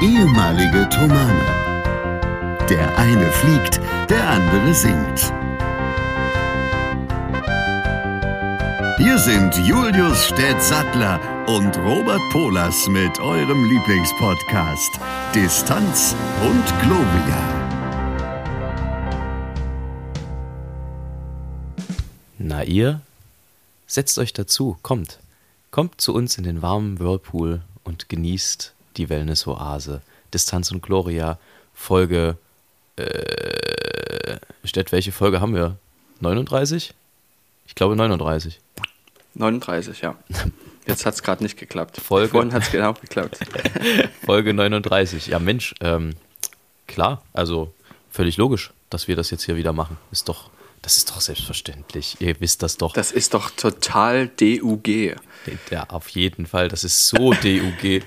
ehemalige Tomane. Der eine fliegt, der andere singt. Hier sind Julius Städtsattler und Robert Polas mit eurem Lieblingspodcast Distanz und Globia. Na ihr? Setzt euch dazu, kommt. Kommt zu uns in den warmen Whirlpool und genießt die Wellness-Oase. Distanz und Gloria, Folge. Äh, Stett, welche Folge haben wir? 39? Ich glaube 39. 39, ja. Jetzt hat es gerade nicht geklappt. Folge- Vorhin hat es genau geklappt. Folge 39. Ja, Mensch, ähm, klar, also völlig logisch, dass wir das jetzt hier wieder machen. Ist doch, das ist doch selbstverständlich. Ihr wisst das doch. Das ist doch total DUG. Ja, auf jeden Fall. Das ist so DUG.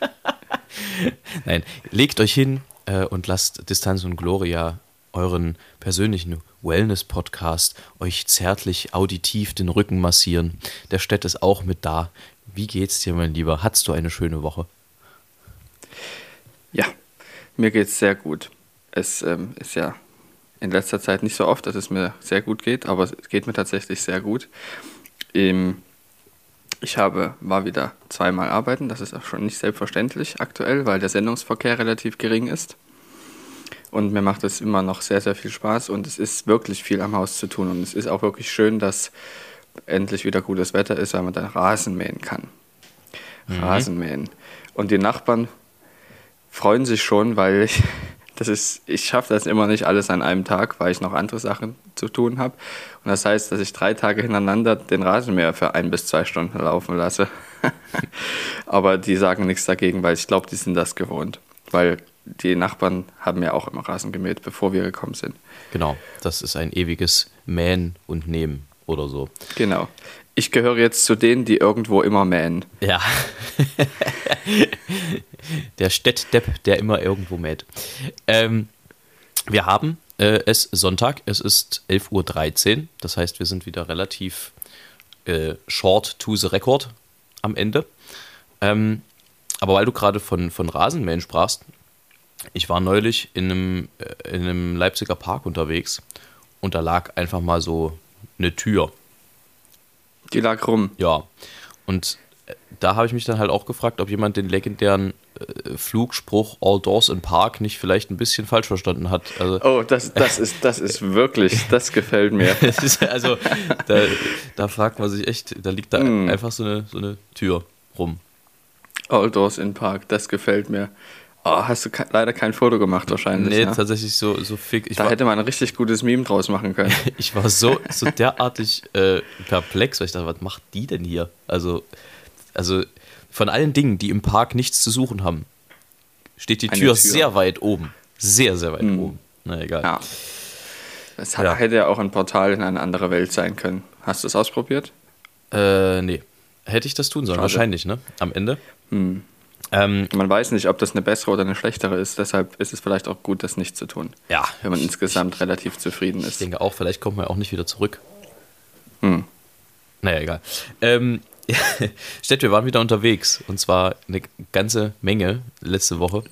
Nein, legt euch hin äh, und lasst Distanz und Gloria euren persönlichen Wellness-Podcast euch zärtlich auditiv den Rücken massieren. Der Städt ist auch mit da. Wie geht's dir, mein Lieber? Hattest du eine schöne Woche? Ja, mir geht's sehr gut. Es ähm, ist ja in letzter Zeit nicht so oft, dass es mir sehr gut geht, aber es geht mir tatsächlich sehr gut. Ähm, ich habe, war wieder zweimal arbeiten, das ist auch schon nicht selbstverständlich aktuell, weil der Sendungsverkehr relativ gering ist. Und mir macht es immer noch sehr, sehr viel Spaß und es ist wirklich viel am Haus zu tun. Und es ist auch wirklich schön, dass endlich wieder gutes Wetter ist, weil man dann Rasen mähen kann. Rasen mähen. Und die Nachbarn freuen sich schon, weil ich, das ist, ich schaffe das immer nicht alles an einem Tag, weil ich noch andere Sachen zu tun habe. Und das heißt, dass ich drei Tage hintereinander den Rasenmäher für ein bis zwei Stunden laufen lasse. Aber die sagen nichts dagegen, weil ich glaube, die sind das gewohnt. Weil die Nachbarn haben ja auch immer Rasen gemäht, bevor wir gekommen sind. Genau, das ist ein ewiges Mähen und Nehmen oder so. Genau. Ich gehöre jetzt zu denen, die irgendwo immer mähen. Ja. der Städtdepp, der immer irgendwo mäht. Ähm, wir haben äh, es Sonntag, es ist 11.13 Uhr. Das heißt, wir sind wieder relativ äh, short to the record am Ende. Ähm, aber weil du gerade von, von Rasenmähen sprachst, ich war neulich in einem, äh, in einem Leipziger Park unterwegs und da lag einfach mal so eine Tür. Die lag rum. Ja. Und äh, da habe ich mich dann halt auch gefragt, ob jemand den legendären äh, Flugspruch All Doors in Park nicht vielleicht ein bisschen falsch verstanden hat. Also, Oh, das, das, ist, das ist wirklich, das gefällt mir. also da, da fragt man sich echt, da liegt da Mm. einfach so eine, so eine Tür rum. All Doors in Park, das gefällt mir. Oh, hast du ke leider kein Foto gemacht wahrscheinlich. Nee, ne? tatsächlich so, so fick. Ich Da war, hätte man ein richtig gutes Meme draus machen können. ich war so, so derartig äh, perplex, weil ich dachte, was macht die denn hier? Also, also von allen Dingen, die im Park nichts zu suchen haben, steht die Tür, Tür. sehr weit oben. Sehr, sehr weit Mhm. oben. Na egal. Ja. Es hat, Ja. hätte ja auch ein Portal in eine andere Welt sein können. Hast du es ausprobiert? Äh, nee. Hätte ich das tun sollen? Schade. Wahrscheinlich, ne? Am Ende. Hm. Ähm, Man weiß nicht, ob das eine bessere oder eine schlechtere ist. Deshalb ist es vielleicht auch gut, das nicht zu tun. ja. Wenn man ich, insgesamt relativ zufrieden ich ist. denke auch, vielleicht kommt man auch nicht wieder zurück. Hm. Naja, egal. Ähm, Stett, wir waren wieder unterwegs. Und zwar eine ganze Menge letzte Woche.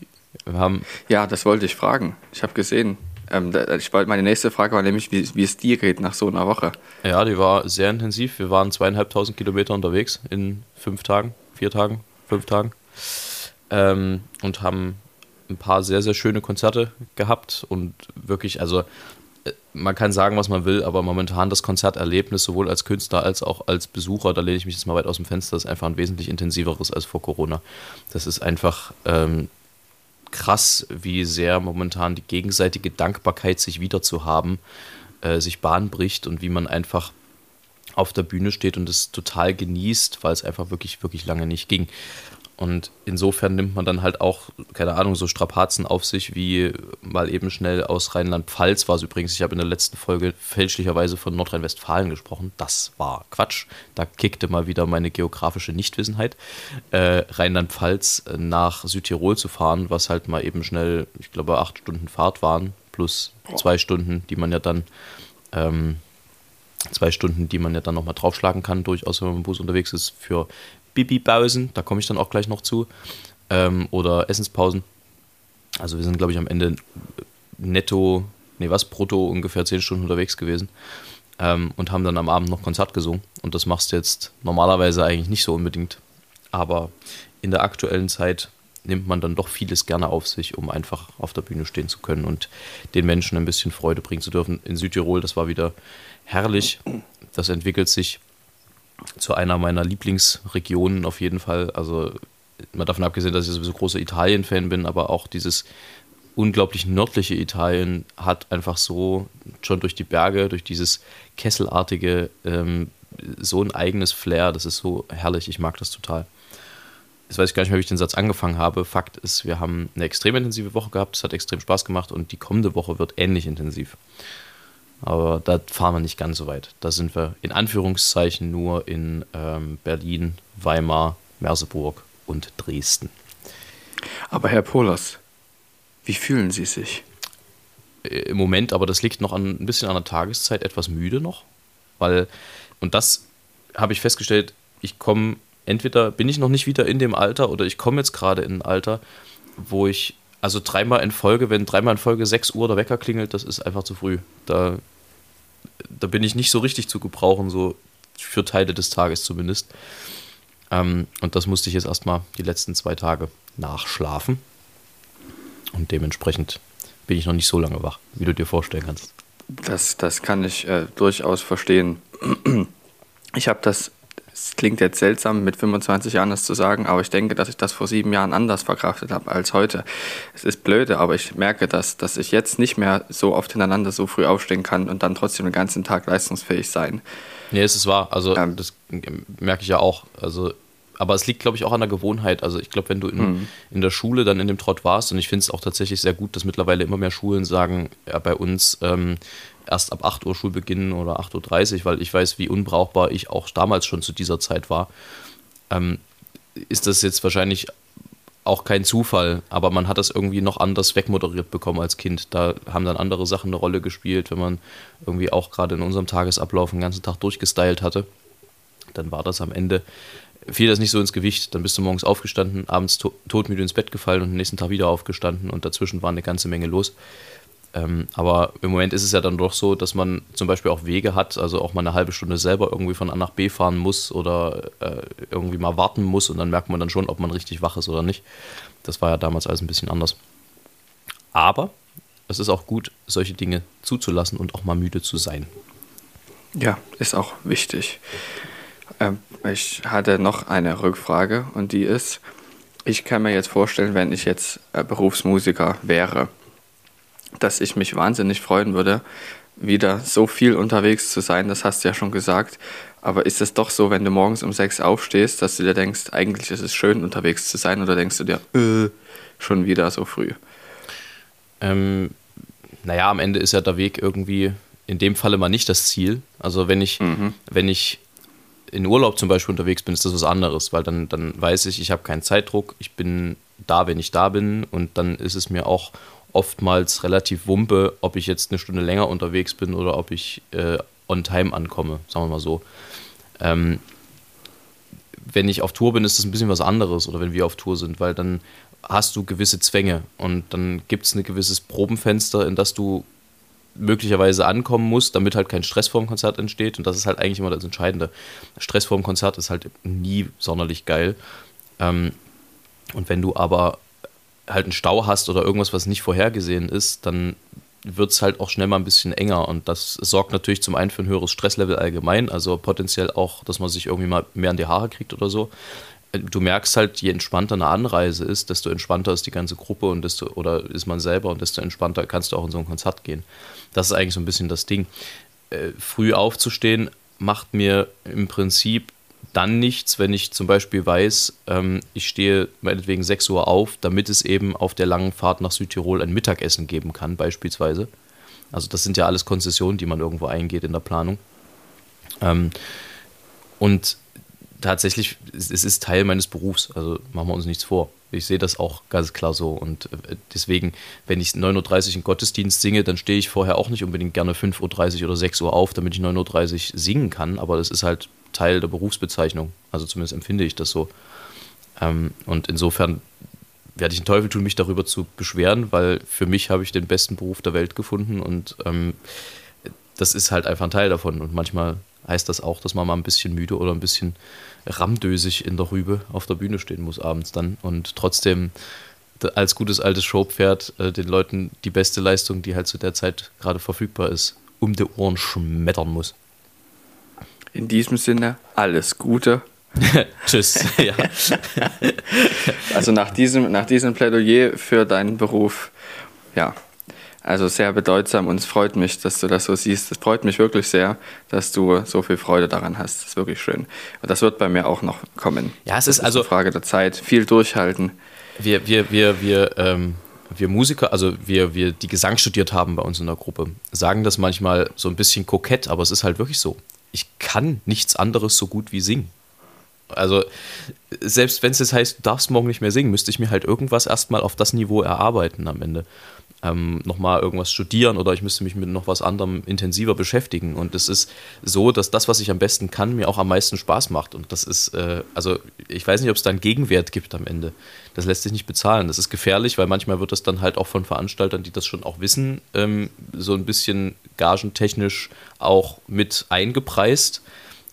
Wir haben Ja, das wollte ich fragen. Ich habe gesehen. Ähm, ich wollte, meine nächste Frage war nämlich, wie, wie es dir geht nach so einer Woche. Ja, die war sehr intensiv. Wir waren zweieinhalbtausend Kilometer unterwegs in fünf Tagen, vier Tagen, fünf Tagen. Ähm, und haben ein paar sehr, sehr schöne Konzerte gehabt und wirklich, also äh, man kann sagen, was man will, aber momentan das Konzerterlebnis sowohl als Künstler als auch als Besucher, da lehne ich mich jetzt mal weit aus dem Fenster, ist einfach ein wesentlich intensiveres als vor Corona. Das ist einfach ähm, krass, wie sehr momentan die gegenseitige Dankbarkeit, sich wieder zu haben, äh, sich Bahn bricht und wie man einfach auf der Bühne steht und es total genießt, weil es einfach wirklich, wirklich lange nicht ging. Und insofern nimmt man dann halt auch, keine Ahnung, so Strapazen auf sich, wie mal eben schnell aus Rheinland-Pfalz war es übrigens. Ich habe in der letzten Folge fälschlicherweise von Nordrhein-Westfalen gesprochen. Das war Quatsch. Da kickte mal wieder meine geografische Nichtwissenheit. Äh, Rheinland-Pfalz nach Südtirol zu fahren, was halt mal eben schnell, ich glaube, acht Stunden Fahrt waren, plus zwei Stunden, die man ja dann ähm, zwei Stunden, die man ja dann nochmal draufschlagen kann, durchaus, wenn man im Bus unterwegs ist, für Bibi-Pausen, da komme ich dann auch gleich noch zu. ähm, oder Essenspausen. Also wir sind, glaube ich, am Ende netto, nee, was, brutto ungefähr 10 Stunden unterwegs gewesen ähm, und haben dann am Abend noch Konzert gesungen. Und das machst du jetzt normalerweise eigentlich nicht so unbedingt. Aber in der aktuellen Zeit nimmt man dann doch vieles gerne auf sich, um einfach auf der Bühne stehen zu können und den Menschen ein bisschen Freude bringen zu dürfen. In Südtirol, das war wieder herrlich. Das entwickelt sich zu einer meiner Lieblingsregionen auf jeden Fall. Also mal davon abgesehen, dass ich sowieso großer Italien-Fan bin, aber auch dieses unglaublich nördliche Italien hat einfach so schon durch die Berge, durch dieses Kesselartige ähm, so ein eigenes Flair. Das ist so herrlich. Ich mag das total. Jetzt weiß ich gar nicht mehr, wie ich den Satz angefangen habe. Fakt ist, wir haben eine extrem intensive Woche gehabt. Es hat extrem Spaß gemacht und die kommende Woche wird ähnlich intensiv. Aber da fahren wir nicht ganz so weit. Da sind wir in Anführungszeichen nur in ähm, Berlin, Weimar, Merseburg und Dresden. Aber Herr Polas, wie fühlen Sie sich? Äh, Im Moment, aber das liegt noch an, ein bisschen an der Tageszeit, etwas müde noch. Weil, und das habe ich festgestellt, ich komme, entweder bin ich noch nicht wieder in dem Alter oder ich komme jetzt gerade in ein Alter, wo ich, also dreimal in Folge, wenn dreimal in Folge 6 Uhr der Wecker klingelt, das ist einfach zu früh. Da, da bin ich nicht so richtig zu gebrauchen, so für Teile des Tages zumindest. Ähm, und das musste ich jetzt erstmal die letzten zwei Tage nachschlafen. Und dementsprechend bin ich noch nicht so lange wach, wie du dir vorstellen kannst. Das, das kann ich äh, durchaus verstehen. Ich habe das, es klingt jetzt seltsam, mit 25 Jahren das zu sagen, aber ich denke, dass ich das vor sieben Jahren anders verkraftet habe als heute. Es ist blöde, aber ich merke, dass, dass ich jetzt nicht mehr so oft hintereinander so früh aufstehen kann und dann trotzdem den ganzen Tag leistungsfähig sein. Nee, es ist wahr. Also, ähm, das merke ich ja auch. Also, aber es liegt, glaube ich, auch an der Gewohnheit. Also ich glaube, wenn du in, mhm. in der Schule dann in dem Trott warst, und ich finde es auch tatsächlich sehr gut, dass mittlerweile immer mehr Schulen sagen, ja, bei uns ähm, erst ab 8 Uhr Schulbeginn oder 8.30 Uhr, weil ich weiß, wie unbrauchbar ich auch damals schon zu dieser Zeit war, ähm, ist das jetzt wahrscheinlich auch kein Zufall, aber man hat das irgendwie noch anders wegmoderiert bekommen als Kind. Da haben dann andere Sachen eine Rolle gespielt, wenn man irgendwie auch gerade in unserem Tagesablauf den ganzen Tag durchgestylt hatte. Dann war das am Ende fiel das nicht so ins Gewicht. Dann bist du morgens aufgestanden, abends to todmüde ins Bett gefallen und am nächsten Tag wieder aufgestanden und dazwischen war eine ganze Menge los. Ähm, aber im Moment ist es ja dann doch so, dass man zum Beispiel auch Wege hat, also auch mal eine halbe Stunde selber irgendwie von A nach B fahren muss oder äh, irgendwie mal warten muss und dann merkt man dann schon, ob man richtig wach ist oder nicht. Das war ja damals alles ein bisschen anders. Aber es ist auch gut, solche Dinge zuzulassen und auch mal müde zu sein. Ja, ist auch wichtig. Ähm, ich hatte noch eine Rückfrage und die ist, ich kann mir jetzt vorstellen, wenn ich jetzt äh, Berufsmusiker wäre, dass ich mich wahnsinnig freuen würde, wieder so viel unterwegs zu sein, das hast du ja schon gesagt. Aber ist es doch so, wenn du morgens um sechs aufstehst, dass du dir denkst, eigentlich ist es schön unterwegs zu sein oder denkst du dir, äh, schon wieder so früh? Ähm, naja, am Ende ist ja der Weg irgendwie in dem Falle mal nicht das Ziel. Also wenn ich, mhm. wenn ich in Urlaub zum Beispiel unterwegs bin, ist das was anderes, weil dann, dann weiß ich, ich habe keinen Zeitdruck, ich bin da, wenn ich da bin und dann ist es mir auch oftmals relativ wumpe, ob ich jetzt eine Stunde länger unterwegs bin oder ob ich äh, on time ankomme, sagen wir mal so. Ähm, wenn ich auf Tour bin, ist das ein bisschen was anderes oder wenn wir auf Tour sind, weil dann hast du gewisse Zwänge und dann gibt es ein gewisses Probenfenster, in das du möglicherweise ankommen muss, damit halt kein Stress vorm Konzert entsteht. Und das ist halt eigentlich immer das Entscheidende. Stress vorm Konzert ist halt nie sonderlich geil. Ähm, und wenn du aber halt einen Stau hast oder irgendwas, was nicht vorhergesehen ist, dann wird es halt auch schnell mal ein bisschen enger. Und das sorgt natürlich zum einen für ein höheres Stresslevel allgemein, also potenziell auch, dass man sich irgendwie mal mehr an die Haare kriegt oder so du merkst halt, je entspannter eine Anreise ist, desto entspannter ist die ganze Gruppe und desto, oder ist man selber und desto entspannter kannst du auch in so ein Konzert gehen. Das ist eigentlich so ein bisschen das Ding. Äh, früh aufzustehen macht mir im Prinzip dann nichts, wenn ich zum Beispiel weiß, ähm, ich stehe meinetwegen 6 Uhr auf, damit es eben auf der langen Fahrt nach Südtirol ein Mittagessen geben kann, beispielsweise. Also das sind ja alles Konzessionen, die man irgendwo eingeht in der Planung. Ähm, und tatsächlich, es ist Teil meines Berufs, also machen wir uns nichts vor. Ich sehe das auch ganz klar so. Und äh, deswegen, wenn ich 9.30 Uhr im Gottesdienst singe, dann stehe ich vorher auch nicht unbedingt gerne 5.30 Uhr oder 6 Uhr auf, damit ich 9.30 Uhr singen kann. Aber das ist halt Teil der Berufsbezeichnung. Also zumindest empfinde ich das so. Ähm, und insofern werde ich den Teufel tun, mich darüber zu beschweren, weil für mich habe ich den besten Beruf der Welt gefunden und ähm, das ist halt einfach ein Teil davon. Und manchmal heißt das auch, dass man mal ein bisschen müde oder ein bisschen ramdösig in der Rübe auf der Bühne stehen muss abends dann und trotzdem als gutes altes Showpferd äh, den Leuten die beste Leistung, die halt zu der Zeit gerade verfügbar ist, um die Ohren schmettern muss. In diesem Sinne, alles Gute. Tschüss. also nach diesem, nach diesem Plädoyer für deinen Beruf, ja, also sehr bedeutsam und es freut mich, dass du das so siehst. Es freut mich wirklich sehr, dass du so viel Freude daran hast. Das ist wirklich schön. Und das wird bei mir auch noch kommen. Ja, es ist, ist also eine Frage der Zeit. Viel durchhalten. Wir, wir, wir, wir, ähm, wir Musiker, also wir, wir, die Gesang studiert haben bei uns in der Gruppe, sagen das manchmal so ein bisschen kokett, aber es ist halt wirklich so. Ich kann nichts anderes so gut wie singen. Also, selbst wenn es jetzt heißt, du darfst morgen nicht mehr singen, müsste ich mir halt irgendwas erstmal auf das Niveau erarbeiten am Ende ähm, nochmal irgendwas studieren oder ich müsste mich mit noch was anderem intensiver beschäftigen. Und es ist so, dass das, was ich am besten kann, mir auch am meisten Spaß macht. Und das ist, äh, also ich weiß nicht, ob es da einen Gegenwert gibt am Ende. Das lässt sich nicht bezahlen. Das ist gefährlich, weil manchmal wird das dann halt auch von Veranstaltern, die das schon auch wissen, ähm, so ein bisschen gagentechnisch auch mit eingepreist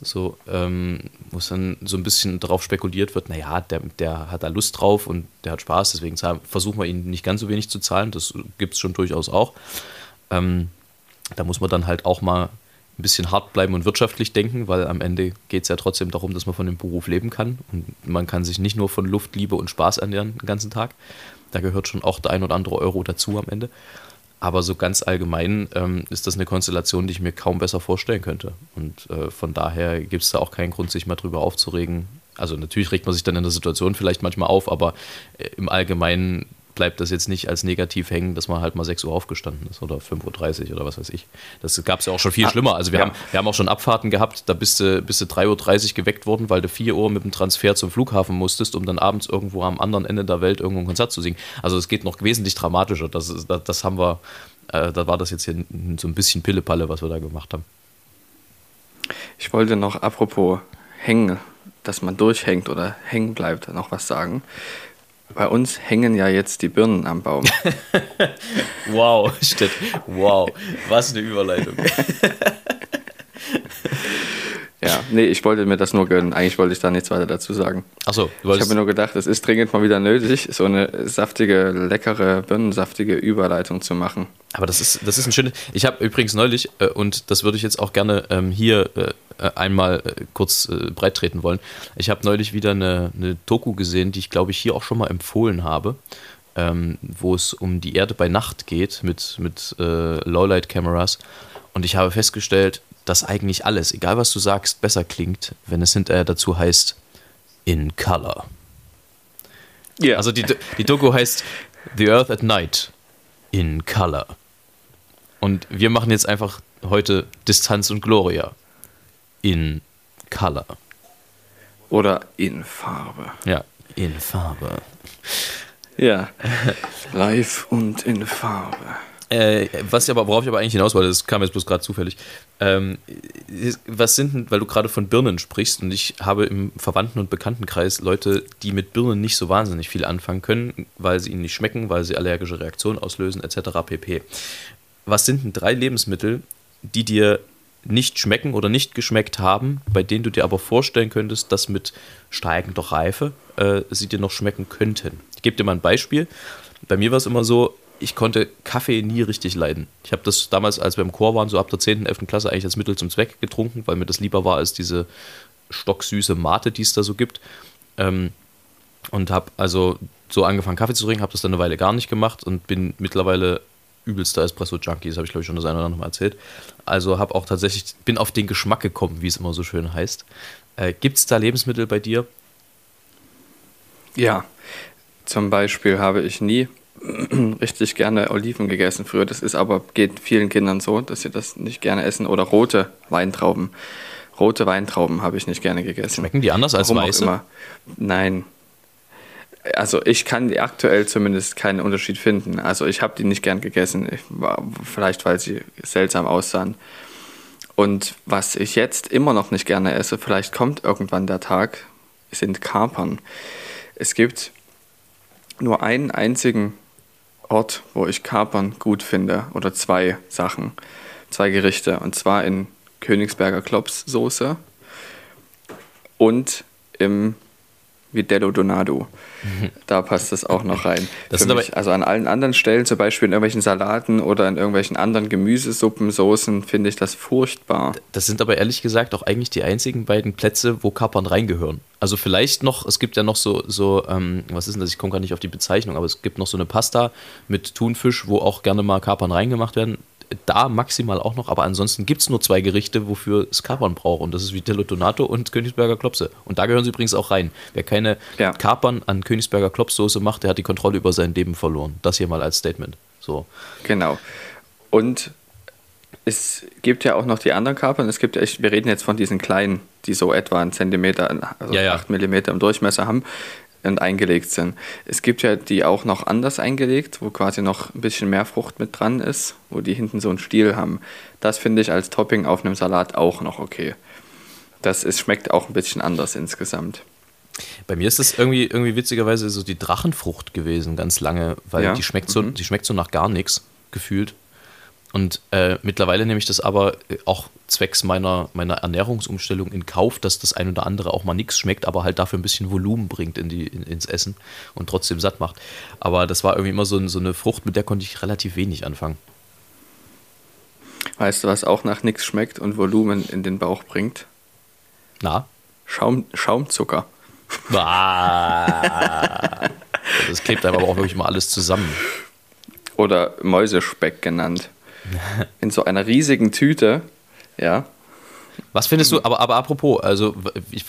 so, ähm, wo es dann so ein bisschen darauf spekuliert wird, naja, der, der hat da Lust drauf und der hat Spaß, deswegen versuchen wir ihn nicht ganz so wenig zu zahlen, das gibt es schon durchaus auch. Ähm, da muss man dann halt auch mal ein bisschen hart bleiben und wirtschaftlich denken, weil am Ende geht es ja trotzdem darum, dass man von dem Beruf leben kann und man kann sich nicht nur von Luft, Liebe und Spaß ernähren den ganzen Tag. Da gehört schon auch der ein oder andere Euro dazu am Ende. Aber so ganz allgemein ähm, ist das eine Konstellation, die ich mir kaum besser vorstellen könnte. Und äh, von daher gibt es da auch keinen Grund, sich mal drüber aufzuregen. Also natürlich regt man sich dann in der Situation vielleicht manchmal auf, aber äh, im Allgemeinen bleibt das jetzt nicht als negativ hängen, dass man halt mal 6 Uhr aufgestanden ist oder 5.30 Uhr oder was weiß ich. Das gab es ja auch schon viel ah, schlimmer. Also wir, ja. haben, wir haben auch schon Abfahrten gehabt, da bist du, bist du 3.30 Uhr geweckt worden, weil du 4 Uhr mit dem Transfer zum Flughafen musstest, um dann abends irgendwo am anderen Ende der Welt irgendwo ein Konzert zu singen. Also es geht noch wesentlich dramatischer. Das, das, das haben wir, äh, da war das jetzt hier so ein bisschen Pillepalle, was wir da gemacht haben. Ich wollte noch apropos hängen, dass man durchhängt oder hängen bleibt, noch was sagen. Bei uns hängen ja jetzt die Birnen am Baum. wow, Stett. Wow, was eine Überleitung. ja, nee, ich wollte mir das nur gönnen. Eigentlich wollte ich da nichts weiter dazu sagen. Achso, Ich habe mir nur gedacht, es ist dringend mal wieder nötig, so eine saftige, leckere, birnensaftige Überleitung zu machen. Aber das ist, das ist ein schönes. Ich habe übrigens neulich, äh, und das würde ich jetzt auch gerne ähm, hier äh, einmal äh, kurz äh, breit treten wollen. Ich habe neulich wieder eine, eine, Doku gesehen, die ich glaube ich hier auch schon mal empfohlen habe, ähm, wo es um die Erde bei Nacht geht mit, mit äh, Lowlight-Kameras. Und ich habe festgestellt, dass eigentlich alles, egal was du sagst, besser klingt, wenn es hinterher dazu heißt in Color. Yeah. Also die, die Doku heißt The Earth at Night in Color. Und wir machen jetzt einfach heute Distanz und Gloria in Color. Oder in Farbe. Ja, in Farbe. Ja, live und in Farbe. Äh, was aber, worauf ich aber eigentlich hinaus wollte, das kam jetzt bloß gerade zufällig. Ähm, was sind denn, weil du gerade von Birnen sprichst und ich habe im Verwandten- und Bekanntenkreis Leute, die mit Birnen nicht so wahnsinnig viel anfangen können, weil sie ihnen nicht schmecken, weil sie allergische Reaktionen auslösen, etc. pp. Was sind denn drei Lebensmittel, die dir nicht schmecken oder nicht geschmeckt haben, bei denen du dir aber vorstellen könntest, dass mit steigender Reife äh, sie dir noch schmecken könnten. Ich gebe dir mal ein Beispiel. Bei mir war es immer so, ich konnte Kaffee nie richtig leiden. Ich habe das damals, als wir im Chor waren, so ab der 10., 11. Klasse eigentlich als Mittel zum Zweck getrunken, weil mir das lieber war als diese stocksüße Mate, die es da so gibt. Ähm, und habe also so angefangen, Kaffee zu trinken, habe das dann eine Weile gar nicht gemacht und bin mittlerweile übelster Espresso-Junkie, das habe ich glaube ich schon das eine oder andere Mal erzählt. Also habe auch tatsächlich, bin auf den Geschmack gekommen, wie es immer so schön heißt. Äh, Gibt es da Lebensmittel bei dir? Ja, zum Beispiel habe ich nie richtig gerne Oliven gegessen früher. Das ist aber, geht vielen Kindern so, dass sie das nicht gerne essen. Oder rote Weintrauben. Rote Weintrauben habe ich nicht gerne gegessen. Schmecken die anders als Warum weiße? Nein, also ich kann aktuell zumindest keinen Unterschied finden. Also ich habe die nicht gern gegessen, ich, vielleicht weil sie seltsam aussahen. Und was ich jetzt immer noch nicht gerne esse, vielleicht kommt irgendwann der Tag, sind Kapern. Es gibt nur einen einzigen Ort, wo ich Kapern gut finde, oder zwei Sachen, zwei Gerichte, und zwar in Königsberger Klopssoße und im Vitello Donato. Da passt das auch noch rein. Mich, also an allen anderen Stellen, zum Beispiel in irgendwelchen Salaten oder in irgendwelchen anderen Gemüsesuppen, Soßen, finde ich das furchtbar. Das sind aber ehrlich gesagt auch eigentlich die einzigen beiden Plätze, wo Kapern reingehören. Also vielleicht noch, es gibt ja noch so, so ähm, was ist denn das? Ich komme gar nicht auf die Bezeichnung, aber es gibt noch so eine Pasta mit Thunfisch, wo auch gerne mal Kapern reingemacht werden. Da maximal auch noch, aber ansonsten gibt es nur zwei Gerichte, wofür es Kapern braucht. Und das ist Vitello Donato und Königsberger Klopse. Und da gehören sie übrigens auch rein. Wer keine Ja. Kapern an Königsberger Klopssoße macht, der hat die Kontrolle über sein Leben verloren. Das hier mal als Statement. So. Genau. Und es gibt ja auch noch die anderen Kapern. Es gibt wir reden jetzt von diesen kleinen, die so etwa einen Zentimeter, also Ja, ja. 8 Millimeter im Durchmesser haben und eingelegt sind. Es gibt ja die auch noch anders eingelegt, wo quasi noch ein bisschen mehr Frucht mit dran ist, wo die hinten so einen Stiel haben. Das finde ich als Topping auf einem Salat auch noch okay. Das ist, schmeckt auch ein bisschen anders insgesamt. Bei mir ist es irgendwie, irgendwie witzigerweise so die Drachenfrucht gewesen, ganz lange, weil Ja, die schmeckt so, die schmeckt so nach gar nichts, gefühlt. Und äh, mittlerweile nehme ich das aber äh, auch zwecks meiner, meiner Ernährungsumstellung in Kauf, dass das ein oder andere auch mal nichts schmeckt, aber halt dafür ein bisschen Volumen bringt in die, in, ins Essen und trotzdem satt macht. Aber das war irgendwie immer so, so eine Frucht, mit der konnte ich relativ wenig anfangen. Weißt du, was auch nach nichts schmeckt und Volumen in den Bauch bringt? Na? Schaum, Schaumzucker. Ah. Das klebt aber auch wirklich mal alles zusammen. oder Mäusespeck genannt. In so einer riesigen Tüte, ja. Was findest du, aber, aber apropos, also wie,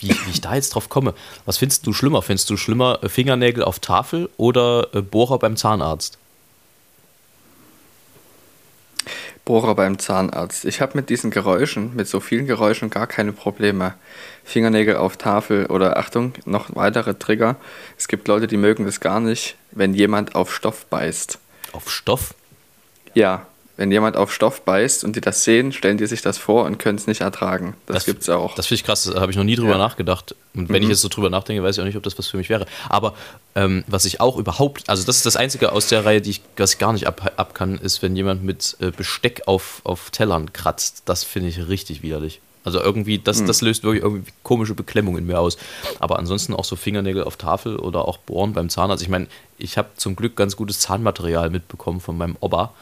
wie, wie ich da jetzt drauf komme, was findest du schlimmer? Findest du schlimmer äh, Fingernägel auf Tafel oder äh, Bohrer beim Zahnarzt? Bohrer beim Zahnarzt. Ich habe mit diesen Geräuschen, mit so vielen Geräuschen gar keine Probleme. Fingernägel auf Tafel oder Achtung, noch weitere Trigger. Es gibt Leute, die mögen das gar nicht, wenn jemand auf Stoff beißt. Auf Stoff? Ja, wenn jemand auf Stoff beißt und die das sehen, stellen die sich das vor und können es nicht ertragen. Das, gibt's auch. Das finde ich krass, da habe ich noch nie drüber Ja. Mhm. nachgedacht. Und wenn ich jetzt so drüber nachdenke, weiß ich auch nicht, ob das was für mich wäre. Aber ähm, was ich auch überhaupt, also das ist das Einzige aus der Reihe, die ich, was ich gar nicht ab, ab kann, ist, wenn jemand mit äh, Besteck auf, auf Tellern kratzt. Das finde ich richtig widerlich. Also irgendwie, das, Mhm. das löst wirklich irgendwie komische Beklemmung in mir aus. Aber ansonsten auch so Fingernägel auf Tafel oder auch Bohren beim Zahnarzt. Ich meine, ich habe zum Glück ganz gutes Zahnmaterial mitbekommen von meinem Opa.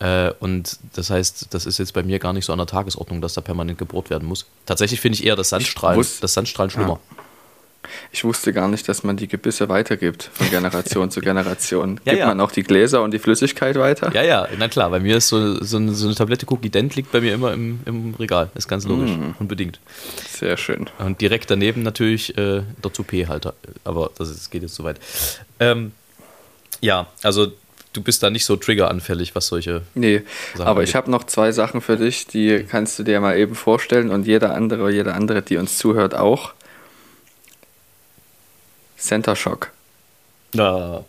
Äh, und das heißt, das ist jetzt bei mir gar nicht so an der Tagesordnung, dass da permanent gebohrt werden muss. Tatsächlich finde ich eher das Sandstrahlen, wusste- das Sandstrahlen schlimmer. Ich wusste gar nicht, dass man die Gebisse weitergibt von Generation zu Generation. Ja, Gibt ja. man auch die Gläser und die Flüssigkeit weiter? Ja, ja, na klar, bei mir ist so, so, eine, so eine Tablette Cookie Dent liegt bei mir immer im, im Regal. Ist ganz logisch, Mm. unbedingt. Sehr schön. Und direkt daneben natürlich äh, der Toupet-Halter. Aber das, ist, das geht jetzt zu weit. Ähm, ja, also du bist da nicht so triggeranfällig, was solche. Nee, Sachen aber angeht. ich habe noch zwei Sachen für dich, die kannst du dir mal eben vorstellen und jeder andere, jede andere, die uns zuhört, auch. Center Shock. Ja.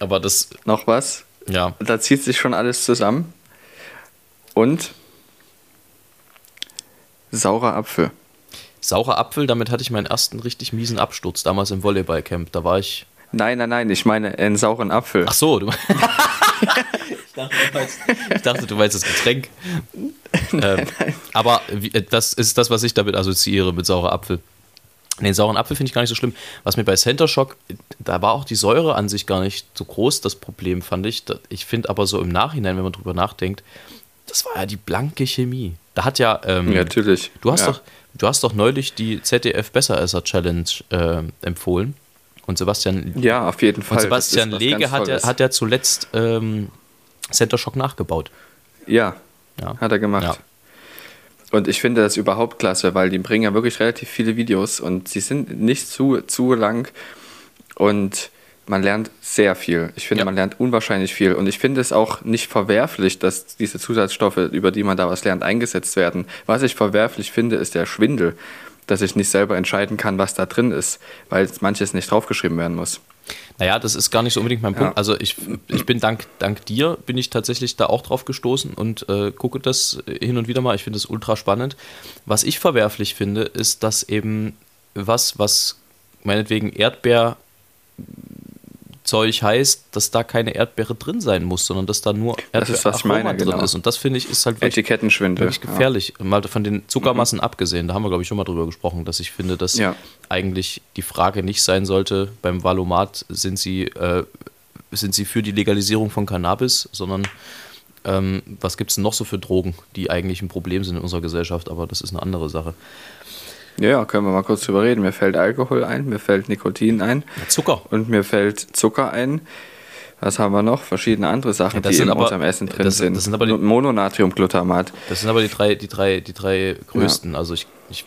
Aber das, Noch was? ja, Da zieht sich schon alles zusammen. Und saurer Apfel. saurer Apfel, damit hatte ich meinen ersten richtig miesen Absturz damals im Volleyballcamp. Da war ich. Nein, nein, nein, ich meine einen sauren Apfel. Ach so, du. ich, dachte, du meinst, ich dachte, du meinst das Getränk. ähm, aber wie, äh, das ist das, was ich damit assoziiere mit saurer Apfel. Den sauren Apfel finde ich gar nicht so schlimm. Was mir bei Center Shock, da war auch die Säure an sich gar nicht so groß, das Problem fand ich. Ich finde aber so im Nachhinein, wenn man drüber nachdenkt, das war ja die blanke Chemie. Da hat ja, ähm, Ja, natürlich. du hast ja. doch, du hast doch neulich die ZDF Besseresser Challenge äh, empfohlen. Und Sebastian, Ja, auf jeden Fall. und Sebastian Lege hat ja, hat ja zuletzt ähm, Center Shock nachgebaut. Ja, Ja. hat er gemacht. Ja. Und ich finde das überhaupt klasse, weil die bringen ja wirklich relativ viele Videos und sie sind nicht zu, zu lang und man lernt sehr viel. Ich finde, Ja. man lernt unwahrscheinlich viel und ich finde es auch nicht verwerflich, dass diese Zusatzstoffe, über die man da was lernt, eingesetzt werden. Was ich verwerflich finde, ist der Schwindel, dass ich nicht selber entscheiden kann, was da drin ist, weil manches nicht draufgeschrieben werden muss. Naja, das ist gar nicht so unbedingt mein Punkt. Ja. Also ich, ich bin dank, dank dir, bin ich tatsächlich da auch drauf gestoßen und äh, gucke das hin und wieder mal. Ich finde es ultra spannend. Was ich verwerflich finde, ist, dass eben was, was meinetwegen Erdbeer Zeug heißt, dass da keine Erdbeere drin sein muss, sondern dass da nur Erdbeeraroma drin genau. ist. Und das finde ich ist halt wirklich, Etikettenschwindel. wirklich gefährlich. Mal von den Zuckermassen abgesehen, da haben wir, glaube ich, schon mal drüber gesprochen, dass ich finde, dass Ja. eigentlich die Frage nicht sein sollte, beim Valomat sind sie, äh, sind sie für die Legalisierung von Cannabis, sondern ähm, was gibt es noch so für Drogen, die eigentlich ein Problem sind in unserer Gesellschaft, aber das ist eine andere Sache. Ja. ja, können wir mal kurz drüber reden. Mir fällt Alkohol ein, mir fällt Nikotin ein Ja, Zucker. und mir fällt Zucker ein. Was haben wir noch? Verschiedene andere Sachen, Ja, die in aber- unserem Essen drin das- sind. das sind aber die- Mononatriumglutamat. Das sind aber die drei, die drei, die drei größten. Also ich, ich,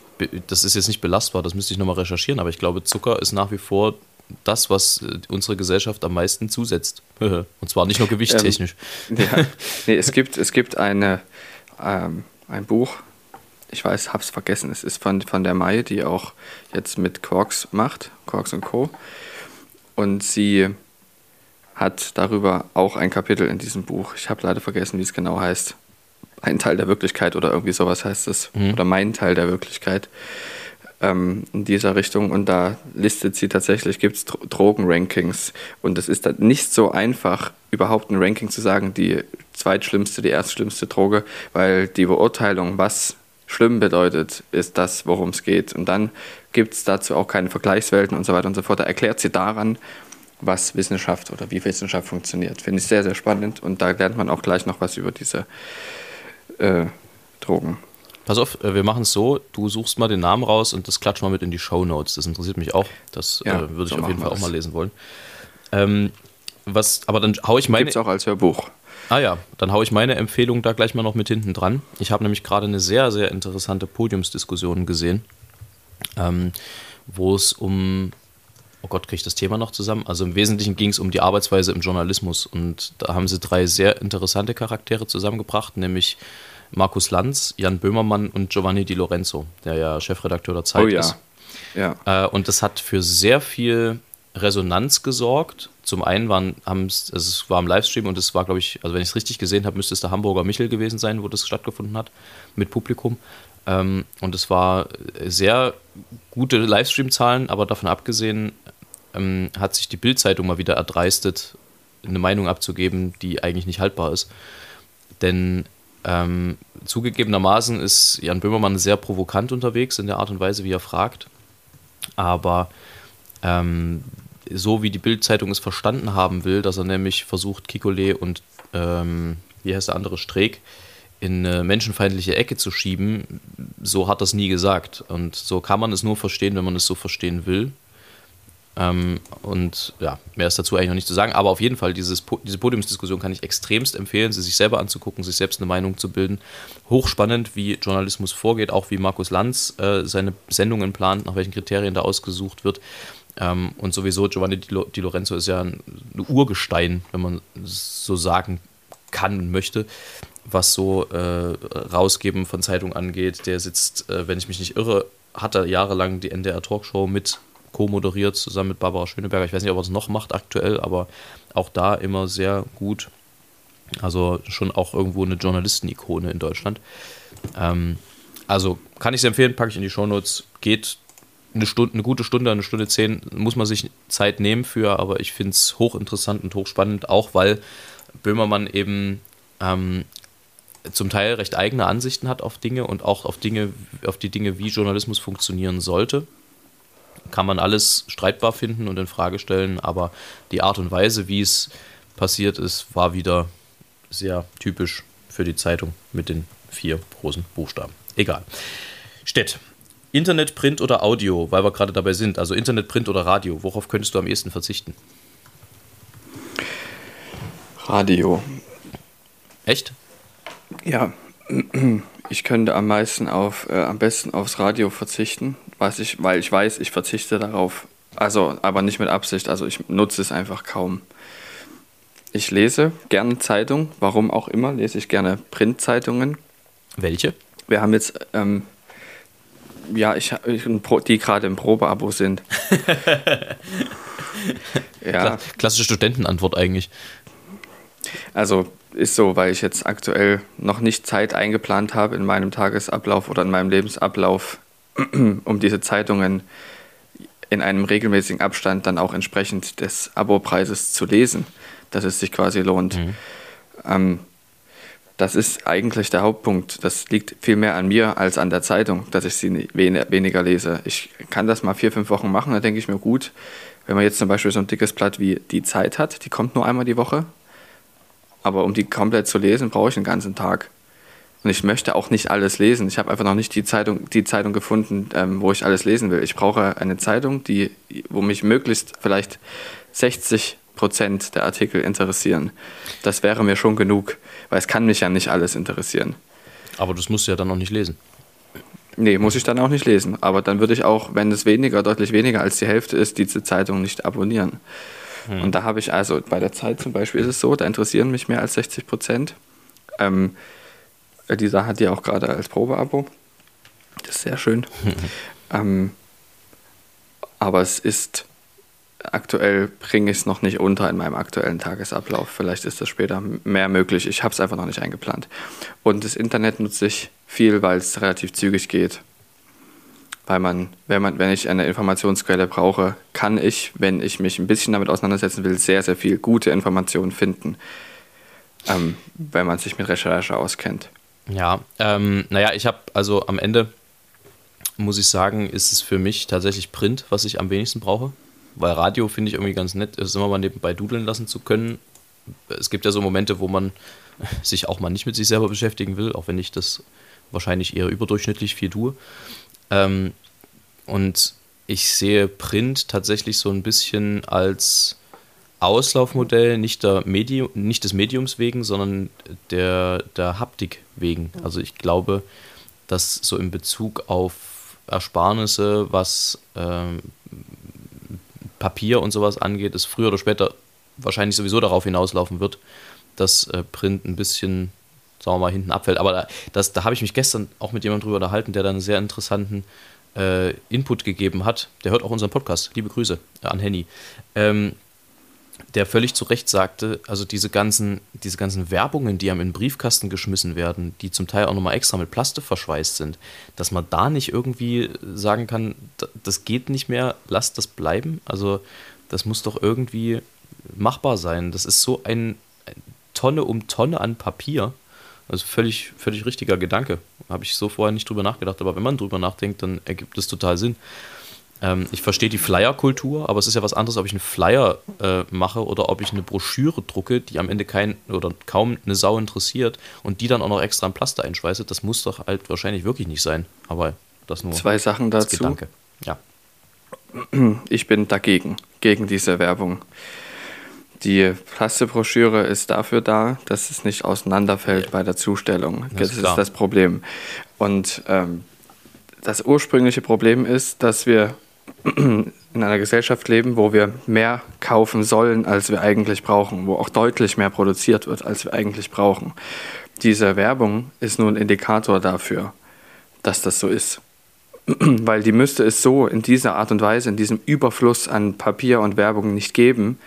das ist jetzt nicht belastbar, das müsste ich nochmal recherchieren, aber ich glaube, Zucker ist nach wie vor das, was äh, unsere Gesellschaft am meisten zusetzt. Und zwar nicht nur gewichtstechnisch. Ja. Nee, es gibt, es gibt eine, ähm, ein Buch, ich weiß, hab's vergessen, es ist von, von der Mai, die auch jetzt mit Quarks macht, Quarks und Co. Und sie hat darüber auch ein Kapitel in diesem Buch. Ich habe leider vergessen, wie es genau heißt. Ein Teil der Wirklichkeit oder irgendwie sowas heißt es. Oder mein Teil der Wirklichkeit ähm, in dieser Richtung. Und da listet sie tatsächlich, gibt es Drogenrankings. Und es ist dann nicht so einfach, überhaupt ein Ranking zu sagen, die zweitschlimmste, die erstschlimmste Droge, weil die Beurteilung, was schlimm bedeutet, ist das, worum es geht. Und dann gibt es dazu auch keine Vergleichswelten und so weiter und so fort. Da erklärt sie daran, was Wissenschaft oder wie Wissenschaft funktioniert. Finde ich sehr, sehr spannend. Und da lernt man auch gleich noch was über diese äh, Drogen. Pass auf, äh, wir machen es so, du suchst mal den Namen raus und das klatsch mal mit in die Show Notes. Das interessiert mich auch. Das Ja, äh, würde so ich auf jeden Fall wir auch mal das. lesen wollen. Ähm, was, aber dann hau ich meine. Gibt es auch als Hörbuch. Ah ja, dann haue ich meine Empfehlung da gleich mal noch mit hinten dran. Ich habe nämlich gerade eine sehr, sehr interessante Podiumsdiskussion gesehen, ähm, wo es um, oh Gott, kriege ich das Thema noch zusammen? Also im Wesentlichen ging es um die Arbeitsweise im Journalismus und da haben sie drei sehr interessante Charaktere zusammengebracht, nämlich Markus Lanz, Jan Böhmermann und Giovanni Di Lorenzo, der ja Chefredakteur der Zeit Oh ja. ist. Ja. Äh, und das hat für sehr viel Resonanz gesorgt. Zum einen waren, also es war im Livestream und es war, glaube ich, also wenn ich es richtig gesehen habe, müsste es der Hamburger Michel gewesen sein, wo das stattgefunden hat, mit Publikum. Ähm, und es war sehr gute Livestream-Zahlen, aber davon abgesehen ähm, hat sich die Bild-Zeitung mal wieder erdreistet, eine Meinung abzugeben, die eigentlich nicht haltbar ist. Denn ähm, zugegebenermaßen ist Jan Böhmermann sehr provokant unterwegs in der Art und Weise, wie er fragt. Aber ähm, so wie die Bild-Zeitung es verstanden haben will, dass er nämlich versucht, Kikole und ähm, wie heißt der andere Streeck in eine menschenfeindliche Ecke zu schieben, so hat er es nie gesagt. Und so kann man es nur verstehen, wenn man es so verstehen will. Ähm, und ja, mehr ist dazu eigentlich noch nicht zu sagen. Aber auf jeden Fall, dieses, diese Podiumsdiskussion kann ich extremst empfehlen, sie sich selber anzugucken, sich selbst eine Meinung zu bilden. Hochspannend, wie Journalismus vorgeht, auch wie Markus Lanz äh, seine Sendungen plant, nach welchen Kriterien da ausgesucht wird. Ähm, und sowieso, Giovanni Di, Lo Di Lorenzo ist ja ein, ein Urgestein, wenn man so sagen kann und möchte, was so äh, Rausgeben von Zeitungen angeht. Der sitzt, äh, wenn ich mich nicht irre, hat er jahrelang die NDR Talkshow mit co-moderiert, zusammen mit Barbara Schöneberger. Ich weiß nicht, ob er es noch macht aktuell, aber auch da immer sehr gut. Also schon auch irgendwo eine Journalistenikone in Deutschland. Ähm, also kann ich es empfehlen, packe ich in die Shownotes. Geht eine Stunde, eine gute Stunde, eine Stunde zehn, muss man sich Zeit nehmen für, aber ich finde es hochinteressant und hochspannend, auch weil Böhmermann eben ähm, zum Teil recht eigene Ansichten hat auf Dinge und auch auf Dinge, auf die Dinge, wie Journalismus funktionieren sollte. Kann man alles streitbar finden und in Frage stellen, aber die Art und Weise, wie es passiert ist, war wieder sehr typisch für die Zeitung mit den vier großen Buchstaben. Egal. Stett. Internet, Print oder Audio, weil wir gerade dabei sind. Also Internet, Print oder Radio. Worauf könntest du am ehesten verzichten? Radio. Echt? Ja, ich könnte am meisten auf, äh, am besten aufs Radio verzichten, was ich, weil ich weiß, ich verzichte darauf. Also, aber nicht mit Absicht. Also ich nutze es einfach kaum. Ich lese gerne Zeitung, warum auch immer, lese ich gerne Printzeitungen. Welche? Wir haben jetzt, ähm, ja, ich, ich, die gerade im Probeabo sind. ja, Kla klassische Studentenantwort eigentlich. Also ist so, weil ich jetzt aktuell noch nicht Zeit eingeplant habe in meinem Tagesablauf oder in meinem Lebensablauf, um diese Zeitungen in einem regelmäßigen Abstand dann auch entsprechend des Abopreises zu lesen, dass es sich quasi lohnt. Mhm. Ähm, das ist eigentlich der Hauptpunkt. Das liegt viel mehr an mir als an der Zeitung, dass ich sie weniger lese. Ich kann das mal vier, fünf Wochen machen, da denke ich mir gut. Wenn man jetzt zum Beispiel so ein dickes Blatt wie die Zeit hat, die kommt nur einmal die Woche, aber um die komplett zu lesen, brauche ich einen ganzen Tag. Und ich möchte auch nicht alles lesen. Ich habe einfach noch nicht die Zeitung, die Zeitung gefunden, ähm, wo ich alles lesen will. Ich brauche eine Zeitung, die, wo mich möglichst vielleicht 60 Prozent der Artikel interessieren. Das wäre mir schon genug, weil es kann mich ja nicht alles interessieren. Aber das musst du ja dann noch nicht lesen. Nee, muss ich dann auch nicht lesen. Aber dann würde ich auch, wenn es weniger, deutlich weniger als die Hälfte ist, diese Zeitung nicht abonnieren. Hm. Und da habe ich also, bei der Zeit zum Beispiel ist es so, da interessieren mich mehr als 60 Prozent. Ähm, Lisa hat die auch gerade als Probeabo. Das ist sehr schön. ähm, aber es ist aktuell bringe ich es noch nicht unter in meinem aktuellen Tagesablauf. Vielleicht ist das später mehr möglich. Ich habe es einfach noch nicht eingeplant. Und das Internet nutze ich viel, weil es relativ zügig geht. Weil man, wenn man, wenn ich eine Informationsquelle brauche, kann ich, wenn ich mich ein bisschen damit auseinandersetzen will, sehr, sehr viel gute Informationen finden, ähm, wenn man sich mit Recherche auskennt. Ja, ähm, naja, ich habe also am Ende, muss ich sagen, ist es für mich tatsächlich Print, was ich am wenigsten brauche. Weil Radio finde ich irgendwie ganz nett, es immer mal nebenbei dudeln lassen zu können. Es gibt ja so Momente, wo man sich auch mal nicht mit sich selber beschäftigen will, auch wenn ich das wahrscheinlich eher überdurchschnittlich viel tue. Ähm, und ich sehe Print tatsächlich so ein bisschen als Auslaufmodell nicht, der Medium, nicht des Mediums wegen, sondern der, der Haptik wegen. Also ich glaube, dass so in Bezug auf Ersparnisse, was ähm, Papier und sowas angeht, es früher oder später wahrscheinlich sowieso darauf hinauslaufen wird, dass äh, Print ein bisschen, sagen wir mal, hinten abfällt. Aber das, da habe ich mich gestern auch mit jemandem drüber unterhalten, der da einen sehr interessanten äh, Input gegeben hat. Der hört auch unseren Podcast. Liebe Grüße äh, an Henny. Ähm, der völlig zu Recht sagte, also diese ganzen, diese ganzen Werbungen, die einem in den Briefkasten geschmissen werden, die zum Teil auch nochmal extra mit Plaste verschweißt sind, dass man da nicht irgendwie sagen kann, das geht nicht mehr, lasst das bleiben. Also das muss doch irgendwie machbar sein. Das ist so ein Tonne um Tonne an Papier. Also völlig, völlig richtiger Gedanke. Habe ich so vorher nicht drüber nachgedacht, aber wenn man drüber nachdenkt, dann ergibt es total Sinn. Ähm, ich verstehe die Flyer-Kultur, aber es ist ja was anderes, ob ich einen Flyer äh, mache oder ob ich eine Broschüre drucke, die am Ende kein oder kaum eine Sau interessiert und die dann auch noch extra in Plaster einschweiße. Das muss doch halt wahrscheinlich wirklich nicht sein. Aber das nur. Zwei Sachen dazu. Gedanke. Ja. Ich bin dagegen, gegen diese Werbung. Die Plastebroschüre ist dafür da, dass es nicht auseinanderfällt bei der Zustellung. Das, das ist, ist das Problem. Und ähm, das ursprüngliche Problem ist, dass wir in einer Gesellschaft leben, wo wir mehr kaufen sollen, als wir eigentlich brauchen, wo auch deutlich mehr produziert wird, als wir eigentlich brauchen. Diese Werbung ist nur ein Indikator dafür, dass das so ist. Weil die müsste es so in dieser Art und Weise, in diesem Überfluss an Papier und Werbung nicht geben,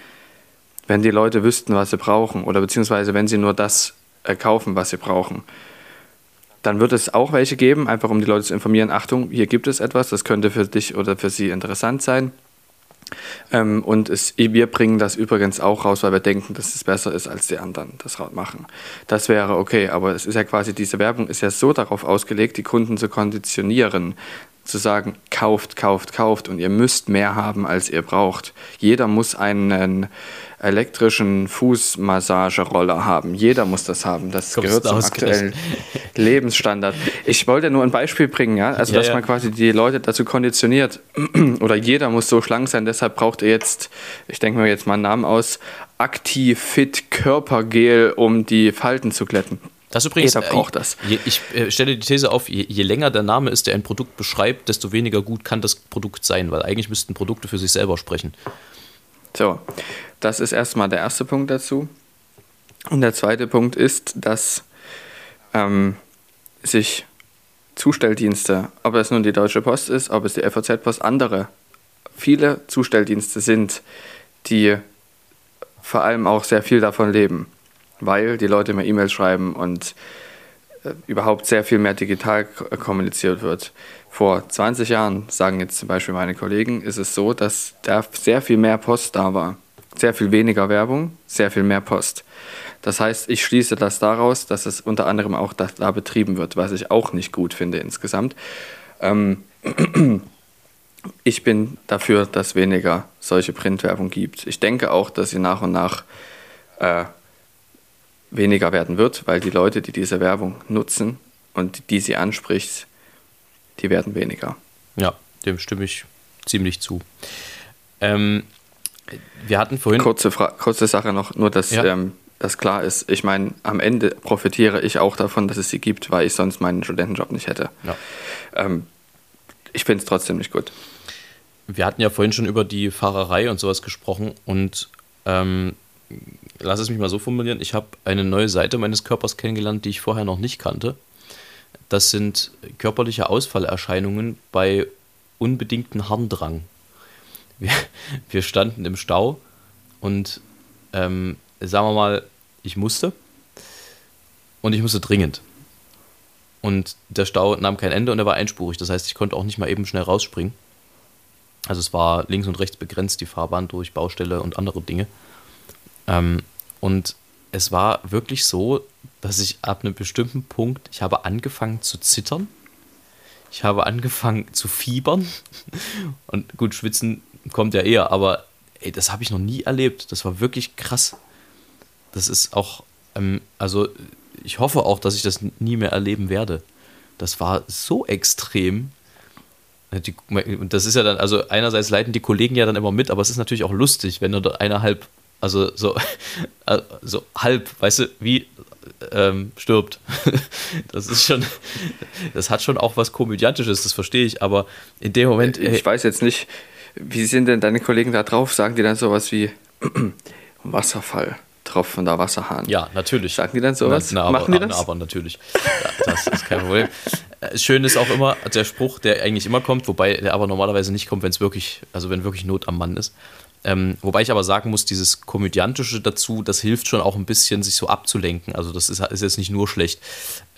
wenn die Leute wüssten, was sie brauchen oder beziehungsweise wenn sie nur das äh, kaufen, was sie brauchen. Dann wird es auch welche geben, einfach um die Leute zu informieren, Achtung, hier gibt es etwas, das könnte für dich oder für sie interessant sein. Ähm, und es, wir bringen das übrigens auch raus, weil wir denken, dass es besser ist, als die anderen das machen. Das wäre okay, aber es ist ja quasi, diese Werbung ist ja so darauf ausgelegt, die Kunden zu konditionieren, zu sagen, kauft, kauft, kauft und ihr müsst mehr haben, als ihr braucht. Jeder muss einen elektrischen Fußmassageroller haben. Jeder muss das haben. Das Kommst gehört zum aktuellen Lebensstandard. Ich wollte nur ein Beispiel bringen, ja, also ja, dass ja. man quasi die Leute dazu konditioniert oder jeder muss so schlank sein. Deshalb braucht ihr jetzt, ich denke mir jetzt mal einen Namen aus, Aktiv Fit Körpergel, um die Falten zu glätten. Das übrigens, Jeder braucht das. Je, ich äh, stelle die These auf, je, je, länger der Name ist, der ein Produkt beschreibt, desto weniger gut kann das Produkt sein, weil eigentlich müssten Produkte für sich selber sprechen. So, das ist erstmal der erste Punkt dazu. Und der zweite Punkt ist, dass ähm, sich Zustelldienste, ob es nun die Deutsche Post ist, ob es die FAZ-Post, andere, viele Zustelldienste sind, die vor allem auch sehr viel davon leben, weil die Leute mir E-Mails schreiben und äh, überhaupt sehr viel mehr digital kommuniziert wird. Vor 20 Jahren, sagen jetzt zum Beispiel meine Kollegen, ist es so, dass da sehr viel mehr Post da war. Sehr viel weniger Werbung, sehr viel mehr Post. Das heißt, ich schließe das daraus, dass es unter anderem auch da, da betrieben wird, was ich auch nicht gut finde insgesamt. Ähm, ich bin dafür, dass weniger solche Printwerbung gibt. Ich denke auch, dass sie nach und nach äh, weniger werden wird, weil die Leute, die diese Werbung nutzen und die sie anspricht, die werden weniger. Ja, dem stimme ich ziemlich zu. Ähm, wir hatten vorhin. Kurze, Fra kurze Sache noch, nur dass ja. ähm, das klar ist. Ich meine, am Ende profitiere ich auch davon, dass es sie gibt, weil ich sonst meinen Studentenjob nicht hätte. Ja. Ähm, ich finde es trotzdem nicht gut. Wir hatten ja vorhin schon über die Fahrerei und sowas gesprochen und ähm, lass es mich mal so formulieren, ich habe eine neue Seite meines Körpers kennengelernt, die ich vorher noch nicht kannte. Das sind körperliche Ausfallerscheinungen bei unbedingten Harndrang. Wir, wir standen im Stau und ähm, sagen wir mal, ich musste und ich musste dringend. Und der Stau nahm kein Ende und er war einspurig. Das heißt, ich konnte auch nicht mal eben schnell rausspringen. Also es war links und rechts begrenzt, die Fahrbahn durch Baustelle und andere Dinge. Ähm, und es war wirklich so, dass ich ab einem bestimmten Punkt, ich habe angefangen zu zittern. Ich habe angefangen zu fiebern. Und gut, schwitzen kommt ja eher, aber ey, das habe ich noch nie erlebt. Das war wirklich krass. Das ist auch, ähm, also ich hoffe auch, dass ich das nie mehr erleben werde. Das war so extrem. Die, das ist ja dann, also einerseits leiten die Kollegen ja dann immer mit, aber es ist natürlich auch lustig, wenn da einer halb also so, äh, so halb, weißt du, wie ähm, stirbt. Das ist schon, das hat schon auch was Komödiantisches, das verstehe ich, aber in dem Moment. Äh, ich weiß jetzt nicht, wie sind denn deine Kollegen da drauf? Sagen die dann sowas wie Wasserfall? Tropfen da Wasserhahn. Ja, natürlich. Sagen die dann sowas? Na, na, Machen aber, die das? aber natürlich. Ja, das ist kein Problem. Äh, schön ist auch immer der Spruch, der eigentlich immer kommt, wobei der aber normalerweise nicht kommt, wenn es wirklich, also wenn wirklich Not am Mann ist. Ähm, wobei ich aber sagen muss, dieses Komödiantische dazu, das hilft schon auch ein bisschen, sich so abzulenken. Also das ist, ist jetzt nicht nur schlecht.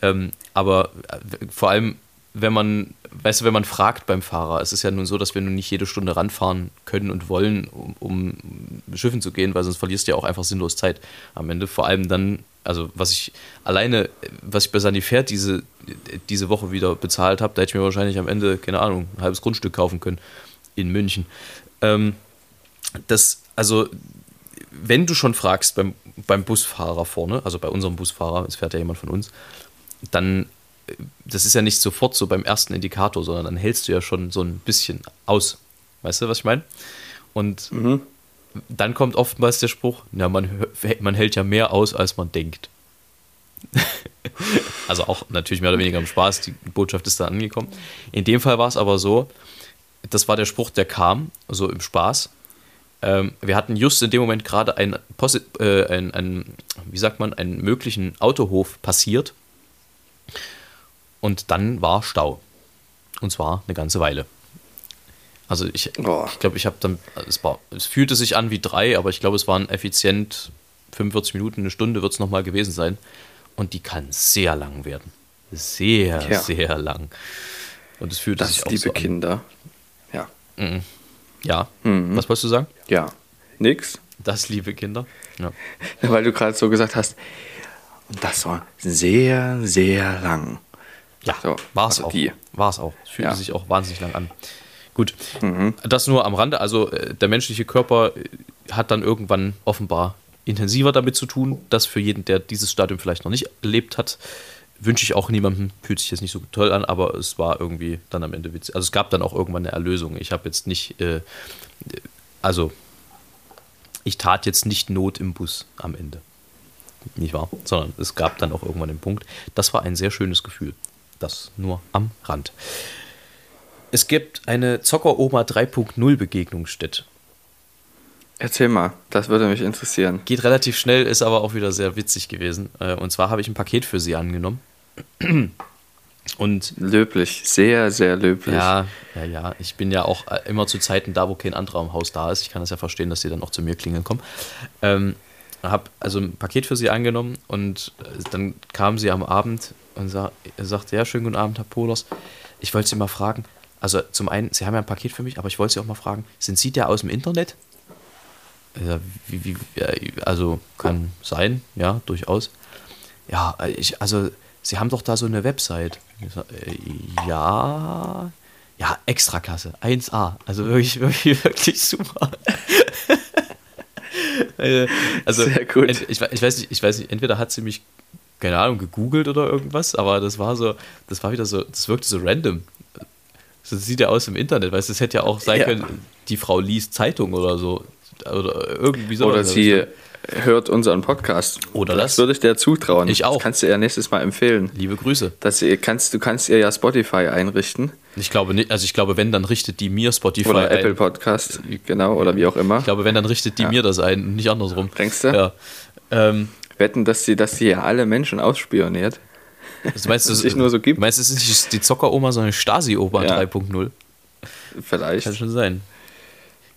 Ähm, aber äh, vor allem, wenn man, weißt du, wenn man fragt beim Fahrer, es ist ja nun so, dass wir nun nicht jede Stunde ranfahren können und wollen, um, um Schiffen zu gehen, weil sonst verlierst du ja auch einfach sinnlos Zeit am Ende. Vor allem dann, also was ich alleine, was ich bei Sanifair diese, diese Woche wieder bezahlt habe, da hätte ich mir wahrscheinlich am Ende, keine Ahnung, ein halbes Grundstück kaufen können in München. Ähm, das, also, wenn du schon fragst beim, beim Busfahrer vorne, also bei unserem Busfahrer, es fährt ja jemand von uns, dann, das ist ja nicht sofort so beim ersten Indikator, sondern dann hältst du ja schon so ein bisschen aus. Weißt du, was ich meine? Und mhm. dann kommt oftmals der Spruch, ja, man, man hält ja mehr aus, als man denkt. also auch natürlich mehr oder weniger im Spaß, die Botschaft ist da angekommen. In dem Fall war es aber so, das war der Spruch, der kam, so im Spaß. Ähm, wir hatten just in dem Moment gerade einen, äh, ein, ein, wie sagt man, einen möglichen Autohof passiert. Und dann war Stau. Und zwar eine ganze Weile. Also ich glaube, ich, glaub, ich habe dann, es, war, es fühlte sich an wie drei, aber ich glaube, es waren effizient 45 Minuten, eine Stunde wird es nochmal gewesen sein. Und die kann sehr lang werden. Sehr, ja. sehr lang. Und es fühlte das sich auch liebe so Kinder. Ja. Mhm. Ja. Mhm. Was wolltest du sagen? Ja. Nix. Das, liebe Kinder. Ja. Weil du gerade so gesagt hast, und das war sehr, sehr lang. Ja, so, war es also auch. War es auch. Es fühlte ja. sich auch wahnsinnig lang an. Gut, mhm. das nur am Rande. Also äh, der menschliche Körper äh, hat dann irgendwann offenbar intensiver damit zu tun. Das für jeden, der dieses Stadium vielleicht noch nicht erlebt hat, wünsche ich auch niemandem, fühlt sich jetzt nicht so toll an, aber es war irgendwie dann am Ende witzig. Also es gab dann auch irgendwann eine Erlösung. Ich habe jetzt nicht, äh, also ich tat jetzt nicht Not im Bus am Ende. Nicht wahr? Sondern es gab dann auch irgendwann den Punkt. Das war ein sehr schönes Gefühl. Das nur am Rand. Es gibt eine Zocker-Oma 3.0 Begegnungsstätte. Erzähl mal, das würde mich interessieren. Geht relativ schnell, ist aber auch wieder sehr witzig gewesen. Äh, und zwar habe ich ein Paket für sie angenommen. Und löblich, sehr, sehr löblich. Ja, ja, ja. Ich bin ja auch äh, immer zu Zeiten da, wo kein anderer im Haus da ist. Ich kann das ja verstehen, dass sie dann auch zu mir klingeln kommen. Ähm, habe also ein Paket für sie angenommen und äh, dann kam sie am Abend und sa er sagte, ja, schönen guten Abend, Herr Polers. Ich wollte Sie mal fragen, also zum einen, Sie haben ja ein Paket für mich, aber ich wollte Sie auch mal fragen, sind Sie der aus dem Internet? Ja, wie, wie, also kann sein, ja, durchaus. Ja, ich, also Sie haben doch da so eine Website. Sag, äh, ja, ja, Extraklasse, 1A. Also wirklich, wirklich, wirklich super. Äh, also, Sehr gut. Ich, ich, weiß nicht, ich weiß nicht, entweder hat sie mich, keine Ahnung, gegoogelt oder irgendwas, aber das war so, das war wieder so, das wirkte so random. So sieht ja aus im Internet, weißt du, es hätte ja auch sein ja. können, die Frau liest Zeitung oder so. Oder irgendwie so. Oder sie, hört unseren Podcast. Oder das. Das würde ich dir zutrauen. Ich auch. Das kannst du ihr nächstes Mal empfehlen. Liebe Grüße. Dass ihr kannst, du kannst ihr ja Spotify einrichten. Ich glaube nicht, also ich glaube, wenn, dann richtet die mir Spotify oder ein. Apple Podcast, genau, oder wie auch immer. Ich glaube, wenn, dann richtet die ja. mir das ein, nicht andersrum. Denkst du? Ja. Ähm, Wetten, dass sie, dass sie ja alle Menschen ausspioniert. Also meinst du, es nur so gibt? Meinst du, es ist nicht die Zocker-Oma, sondern Stasi-Oma ja. 3.0? Vielleicht. Kann schon sein.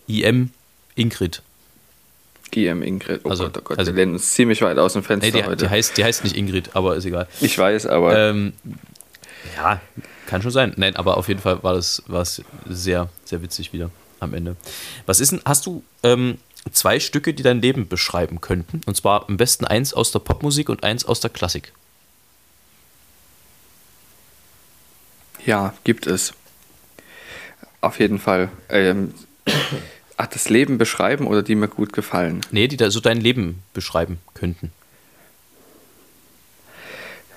IM Ingrid. GM Ingrid. Oh also, Gott, oh Gott, also, wir lehnen uns ziemlich weit aus dem Fenster nee, die, heute. Die heißt, die heißt nicht Ingrid, aber ist egal. Ich weiß, aber. Ähm, ja, kann schon sein. Nein, aber auf jeden Fall war das, war es sehr, sehr witzig wieder am Ende. Was ist denn, hast du ähm, zwei Stücke, die dein Leben beschreiben könnten? Und zwar am besten eins aus der Popmusik und eins aus der Klassik. Ja, gibt es. Auf jeden Fall. Ähm, Ach, das Leben beschreiben oder die mir gut gefallen? Nee, die da so dein Leben beschreiben könnten.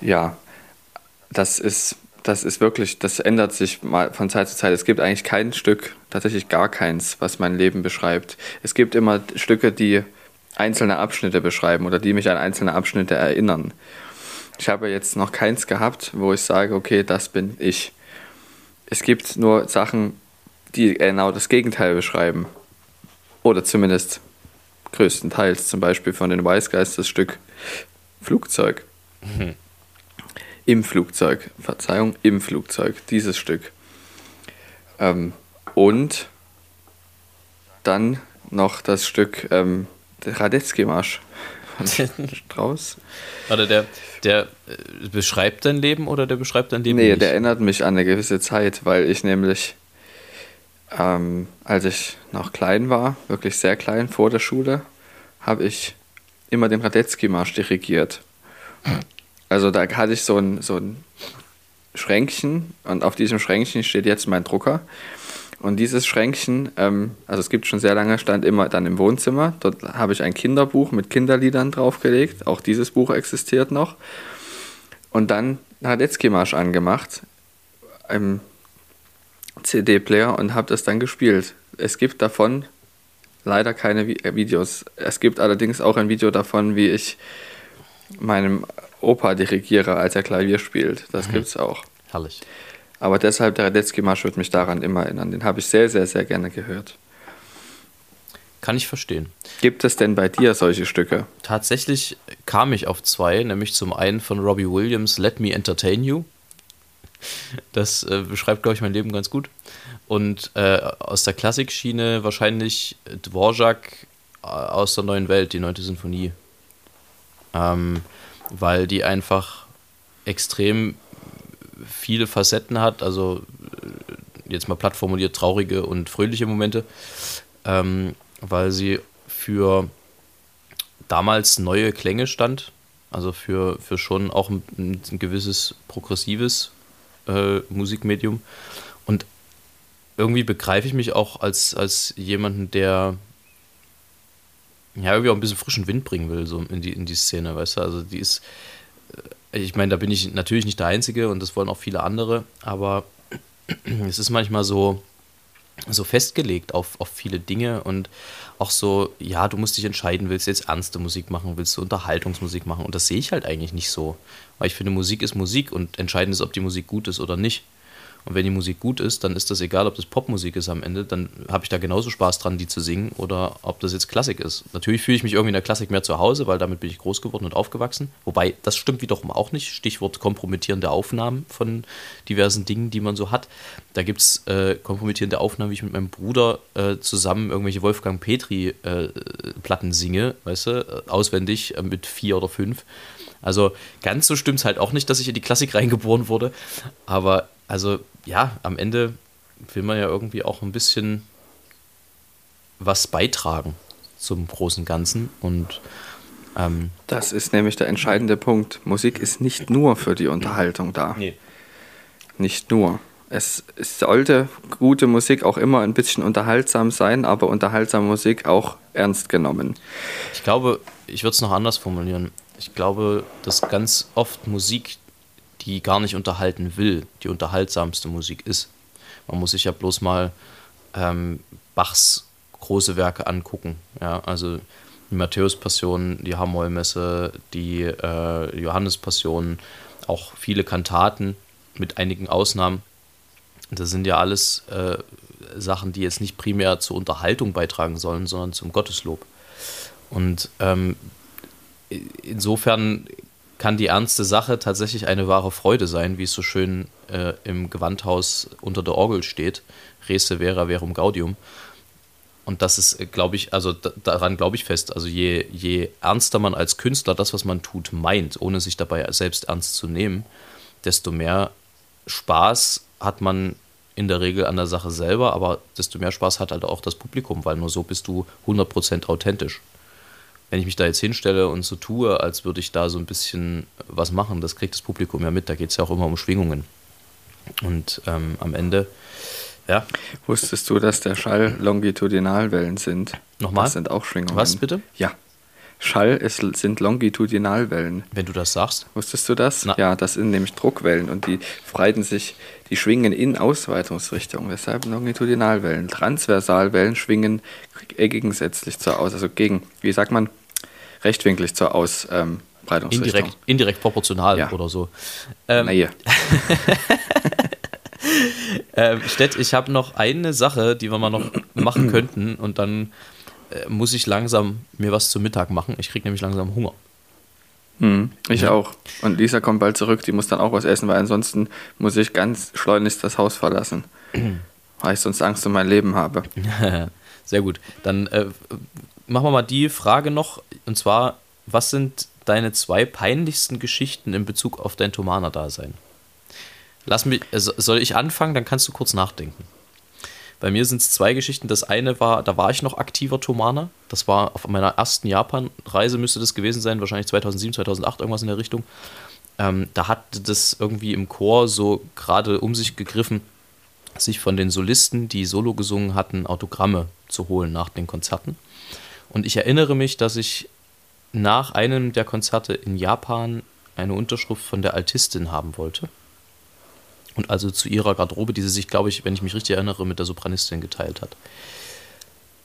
Ja, das ist, das ist wirklich, das ändert sich mal von Zeit zu Zeit. Es gibt eigentlich kein Stück, tatsächlich gar keins, was mein Leben beschreibt. Es gibt immer Stücke, die einzelne Abschnitte beschreiben oder die mich an einzelne Abschnitte erinnern. Ich habe jetzt noch keins gehabt, wo ich sage, okay, das bin ich. Es gibt nur Sachen, die genau das Gegenteil beschreiben. Oder zumindest größtenteils, zum Beispiel von den Wise Guys das Stück Flugzeug. Mhm. Im Flugzeug, Verzeihung, im Flugzeug, dieses Stück. Ähm, und dann noch das Stück ähm, der Radetzky-Marsch von Strauß. Warte, der, der äh, beschreibt dein Leben oder der beschreibt dein Leben Nee, nicht? der erinnert mich an eine gewisse Zeit, weil ich nämlich ähm, als ich noch klein war, wirklich sehr klein, vor der Schule, habe ich immer den Radetzky-Marsch dirigiert. Also da hatte ich so ein, so ein Schränkchen und auf diesem Schränkchen steht jetzt mein Drucker. Und dieses Schränkchen, ähm, also es gibt schon sehr lange, stand immer dann im Wohnzimmer. Dort habe ich ein Kinderbuch mit Kinderliedern draufgelegt. Auch dieses Buch existiert noch. Und dann Radetzky-Marsch angemacht. Ähm, CD-Player und habe das dann gespielt. Es gibt davon leider keine äh, Videos. Es gibt allerdings auch ein Video davon, wie ich meinem Opa dirigiere, als er Klavier spielt. Das mhm. es auch. Herrlich. Aber deshalb, der Radetzky-Marsch wird mich daran immer erinnern. Den habe ich sehr, sehr, sehr gerne gehört. Kann ich verstehen. Gibt es denn bei dir solche Stücke? Tatsächlich kam ich auf zwei, nämlich zum einen von Robbie Williams, Let Me Entertain You. Das äh, beschreibt, glaube ich, mein Leben ganz gut. Und äh, aus der Klassikschiene wahrscheinlich Dvorak äh, aus der neuen Welt, die neunte Sinfonie. Ähm, weil die einfach extrem viele Facetten hat, also äh, jetzt mal platt formuliert traurige und fröhliche Momente, ähm, weil sie für damals neue Klänge stand, also für, für schon auch ein, ein gewisses progressives äh, Musikmedium. Und irgendwie begreife ich mich auch als, als jemanden, der ja irgendwie auch ein bisschen frischen Wind bringen will, so in die, in die Szene, weißt du? Also die ist, äh, ich meine, da bin ich natürlich nicht der Einzige und das wollen auch viele andere, aber es ist manchmal so, so festgelegt auf, auf viele Dinge und auch so, ja, du musst dich entscheiden, willst du jetzt ernste Musik machen, willst du Unterhaltungsmusik machen und das sehe ich halt eigentlich nicht so, weil ich finde, Musik ist Musik und entscheidend ist, ob die Musik gut ist oder nicht. Und wenn die Musik gut ist, dann ist das egal, ob das Popmusik ist am Ende, dann habe ich da genauso Spaß dran, die zu singen oder ob das jetzt Klassik ist. Natürlich fühle ich mich irgendwie in der Klassik mehr zu Hause, weil damit bin ich groß geworden und aufgewachsen. Wobei, das stimmt wiederum auch nicht. Stichwort kompromittierende Aufnahmen von diversen Dingen, die man so hat. Da gibt es äh, kompromittierende Aufnahmen, wie ich mit meinem Bruder äh, zusammen irgendwelche Wolfgang Petri-Platten äh, singe, weißt du, auswendig äh, mit vier oder fünf Also ganz so stimmt es halt auch nicht, dass ich in die Klassik reingeboren wurde. Aber also ja, am Ende will man ja irgendwie auch ein bisschen was beitragen zum großen Ganzen. Und ähm, das ist nämlich der entscheidende Punkt. Musik ist nicht nur für die Unterhaltung da. nee. Nicht nur. Es, es sollte gute Musik auch immer ein bisschen unterhaltsam sein, aber unterhaltsame Musik auch ernst genommen. Ich glaube, ich würde es noch anders formulieren. Ich glaube, dass ganz oft Musik, die gar nicht unterhalten will, die unterhaltsamste Musik ist. Man muss sich ja bloß mal ähm, Bachs große Werke angucken. Ja, also die Matthäus-Passion, die Hamollmesse, die äh, Johannes-Passion, auch viele Kantaten mit einigen Ausnahmen. Das sind ja alles äh, Sachen, die jetzt nicht primär zur Unterhaltung beitragen sollen, sondern zum Gotteslob. Und ähm, insofern kann die ernste Sache tatsächlich eine wahre Freude sein, wie es so schön äh, im Gewandhaus unter der Orgel steht. Rese vera verum gaudium. Und das ist, glaube ich, also daran glaube ich fest. Also je, je ernster man als Künstler das, was man tut, meint, ohne sich dabei selbst ernst zu nehmen, desto mehr Spaß hat man in der Regel an der Sache selber, aber desto mehr Spaß hat halt auch das Publikum, weil nur so bist du 100% authentisch. Wenn ich mich da jetzt hinstelle und so tue, als würde ich da so ein bisschen was machen, das kriegt das Publikum ja mit. Da geht es ja auch immer um Schwingungen. Und ähm, am Ende, ja. Wusstest du, dass der Schall Longitudinalwellen sind? Nochmal? Das sind auch Schwingungen. Was bitte? Ja. Schall ist, sind Longitudinalwellen. Wenn du das sagst. Wusstest du das? Na. Ja, das sind nämlich Druckwellen und die breiten sich, die schwingen in Ausweitungsrichtung. Deshalb Longitudinalwellen. Transversalwellen schwingen gegensätzlich zur Aus, also gegen, wie sagt man, rechtwinklig zur Ausbreitungsrichtung. Indirekt, indirekt proportional Ja. oder so. Ähm, Na hier. Ähm, Stett, ich habe noch eine Sache, die wir mal noch machen könnten und dann äh, muss ich langsam mir was zum Mittag machen. Ich kriege nämlich langsam Hunger. Hm, ich Ja. auch. Und Lisa kommt bald zurück, die muss dann auch was essen, weil ansonsten muss ich ganz schleunigst das Haus verlassen. weil ich sonst Angst um mein Leben habe. Sehr gut. Dann äh, machen wir mal die Frage noch und zwar, was sind deine zwei peinlichsten Geschichten in Bezug auf dein Thomaner-Dasein? Lass mich, also soll ich anfangen, dann kannst du kurz nachdenken. Bei mir sind es zwei Geschichten. Das eine war, da war ich noch aktiver Thomaner. Das war auf meiner ersten Japan-Reise, müsste das gewesen sein, wahrscheinlich 2007, 2008, irgendwas in der Richtung. Ähm, da hatte das irgendwie im Chor so gerade um sich gegriffen, sich von den Solisten, die Solo gesungen hatten, Autogramme zu holen nach den Konzerten. Und ich erinnere mich, dass ich nach einem der Konzerte in Japan eine Unterschrift von der Altistin haben wollte. Und also zu ihrer Garderobe, die sie sich, glaube ich, wenn ich mich richtig erinnere, mit der Sopranistin geteilt hat.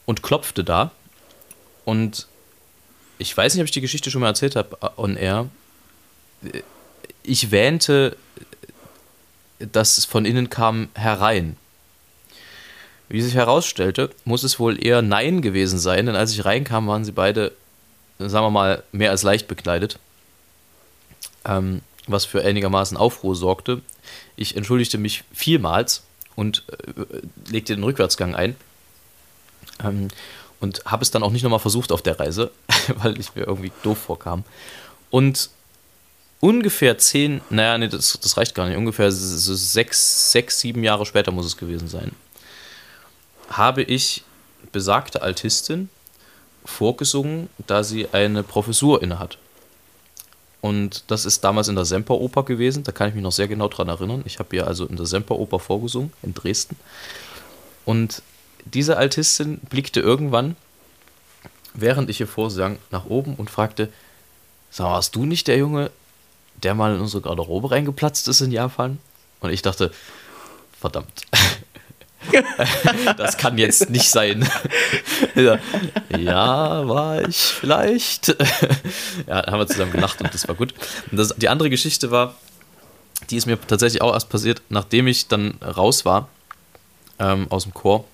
Und klopfte da. Und ich weiß nicht, ob ich die Geschichte schon mal erzählt habe äh, on air. Ich wähnte, dass es von innen kam herein. Wie sich herausstellte, muss es wohl eher Nein gewesen sein, denn als ich reinkam, waren sie beide, sagen wir mal, mehr als leicht bekleidet. Ähm, was für einigermaßen Aufruhr sorgte. Ich entschuldigte mich vielmals und äh, legte den Rückwärtsgang ein. Ähm, und habe es dann auch nicht nochmal versucht auf der Reise, weil ich mir irgendwie doof vorkam. Und ungefähr zehn, naja, nee, das, das reicht gar nicht, ungefähr sechs, sechs, sieben Jahre später muss es gewesen sein, habe ich besagte Altistin vorgesungen, da sie eine Professur innehat. Und das ist damals in der Semperoper gewesen, da kann ich mich noch sehr genau dran erinnern. Ich habe ihr also in der Semperoper vorgesungen, in Dresden. Und diese Altistin blickte irgendwann, während ich ihr vorsang, nach oben und fragte, sag warst du nicht der Junge, der mal in unsere Garderobe reingeplatzt ist in Japan? Und ich dachte, verdammt. das kann jetzt nicht sein. ja, war ich vielleicht. ja, haben wir zusammen gelacht und das war gut. Das, die andere Geschichte war, die ist mir tatsächlich auch erst passiert, nachdem ich dann raus war ähm, aus dem Chor.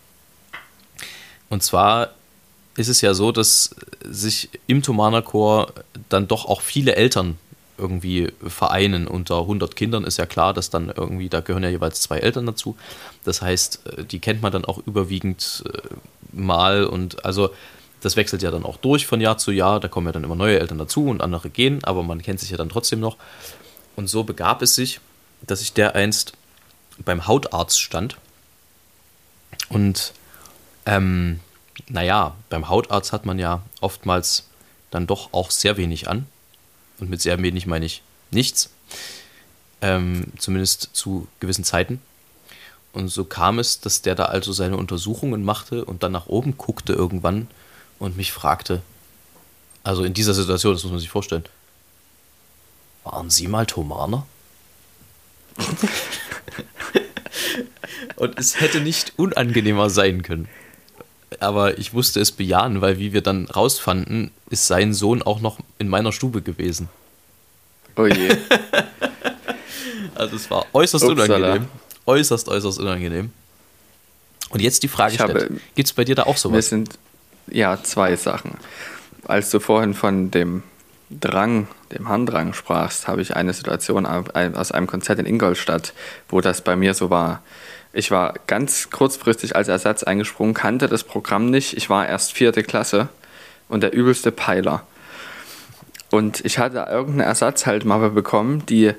Und zwar ist es ja so, dass sich im Thomaner Chor dann doch auch viele Eltern irgendwie vereinen. Unter 100 Kindern ist ja klar, dass dann irgendwie, da gehören ja jeweils zwei Eltern dazu. Das heißt, äh, die kennt man dann auch überwiegend äh, mal und also das wechselt ja dann auch durch von Jahr zu Jahr. Da kommen ja dann immer neue Eltern dazu und andere gehen, aber man kennt sich ja dann trotzdem noch. Und so begab es sich, dass ich der einst beim Hautarzt stand. Und ähm, naja, beim Hautarzt hat man ja oftmals dann doch auch sehr wenig an. Und mit sehr wenig meine ich nichts. Ähm, zumindest zu gewissen Zeiten. Und so kam es, dass der da also seine Untersuchungen machte und dann nach oben guckte irgendwann und mich fragte, also in dieser Situation, das muss man sich vorstellen, waren Sie mal Thomaner? und es hätte nicht unangenehmer sein können. Aber ich musste es bejahen, weil wie wir dann rausfanden, ist sein Sohn auch noch in meiner Stube gewesen. Oh je. also es war äußerst Upsala. unangenehm. Äußerst, äußerst unangenehm. Und jetzt die Frage gibt es bei dir da auch sowas? Wir sind, ja, zwei Sachen. Als du vorhin von dem Drang, dem Handrang sprachst, habe ich eine Situation aus einem Konzert in Ingolstadt, wo das bei mir so war. Ich war ganz kurzfristig als Ersatz eingesprungen, kannte das Programm nicht. Ich war erst vierte Klasse und der übelste Peiler. Und ich hatte irgendeine Ersatzhaltmappe bekommen, die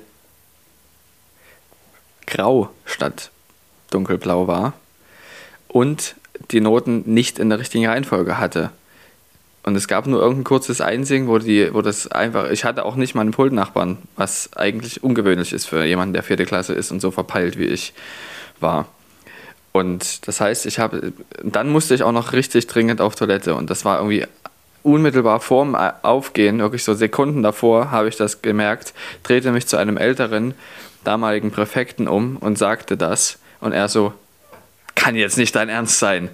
grau statt dunkelblau war und die Noten nicht in der richtigen Reihenfolge hatte. Und es gab nur irgendein kurzes Einsingen, wo, die, wo das einfach. Ich hatte auch nicht mal einen Pultnachbarn, was eigentlich ungewöhnlich ist für jemanden, der vierte Klasse ist und so verpeilt wie ich war. Und das heißt, ich habe. Dann musste ich auch noch richtig dringend auf Toilette. Und das war irgendwie unmittelbar vorm Aufgehen, wirklich so Sekunden davor, habe ich das gemerkt, drehte mich zu einem älteren, damaligen Präfekten um und sagte das. Und er so, kann jetzt nicht dein Ernst sein.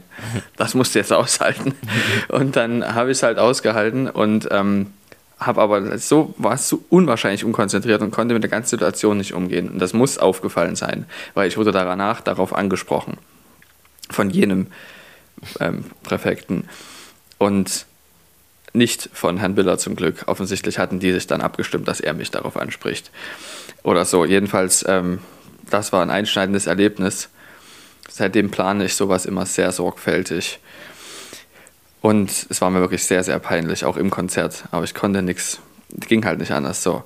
Das musst du jetzt aushalten. Und dann habe ich es halt ausgehalten und ähm, habe aber so, war so unwahrscheinlich unkonzentriert und konnte mit der ganzen Situation nicht umgehen. Und das muss aufgefallen sein, weil ich wurde danach darauf angesprochen. Von jenem ähm, Präfekten. Und nicht von Herrn Biller zum Glück. Offensichtlich hatten die sich dann abgestimmt, dass er mich darauf anspricht. Oder so. Jedenfalls, ähm, das war ein einschneidendes Erlebnis seitdem plane ich sowas immer sehr sorgfältig. Und es war mir wirklich sehr, sehr peinlich, auch im Konzert. Aber ich konnte nichts, ging halt nicht anders so.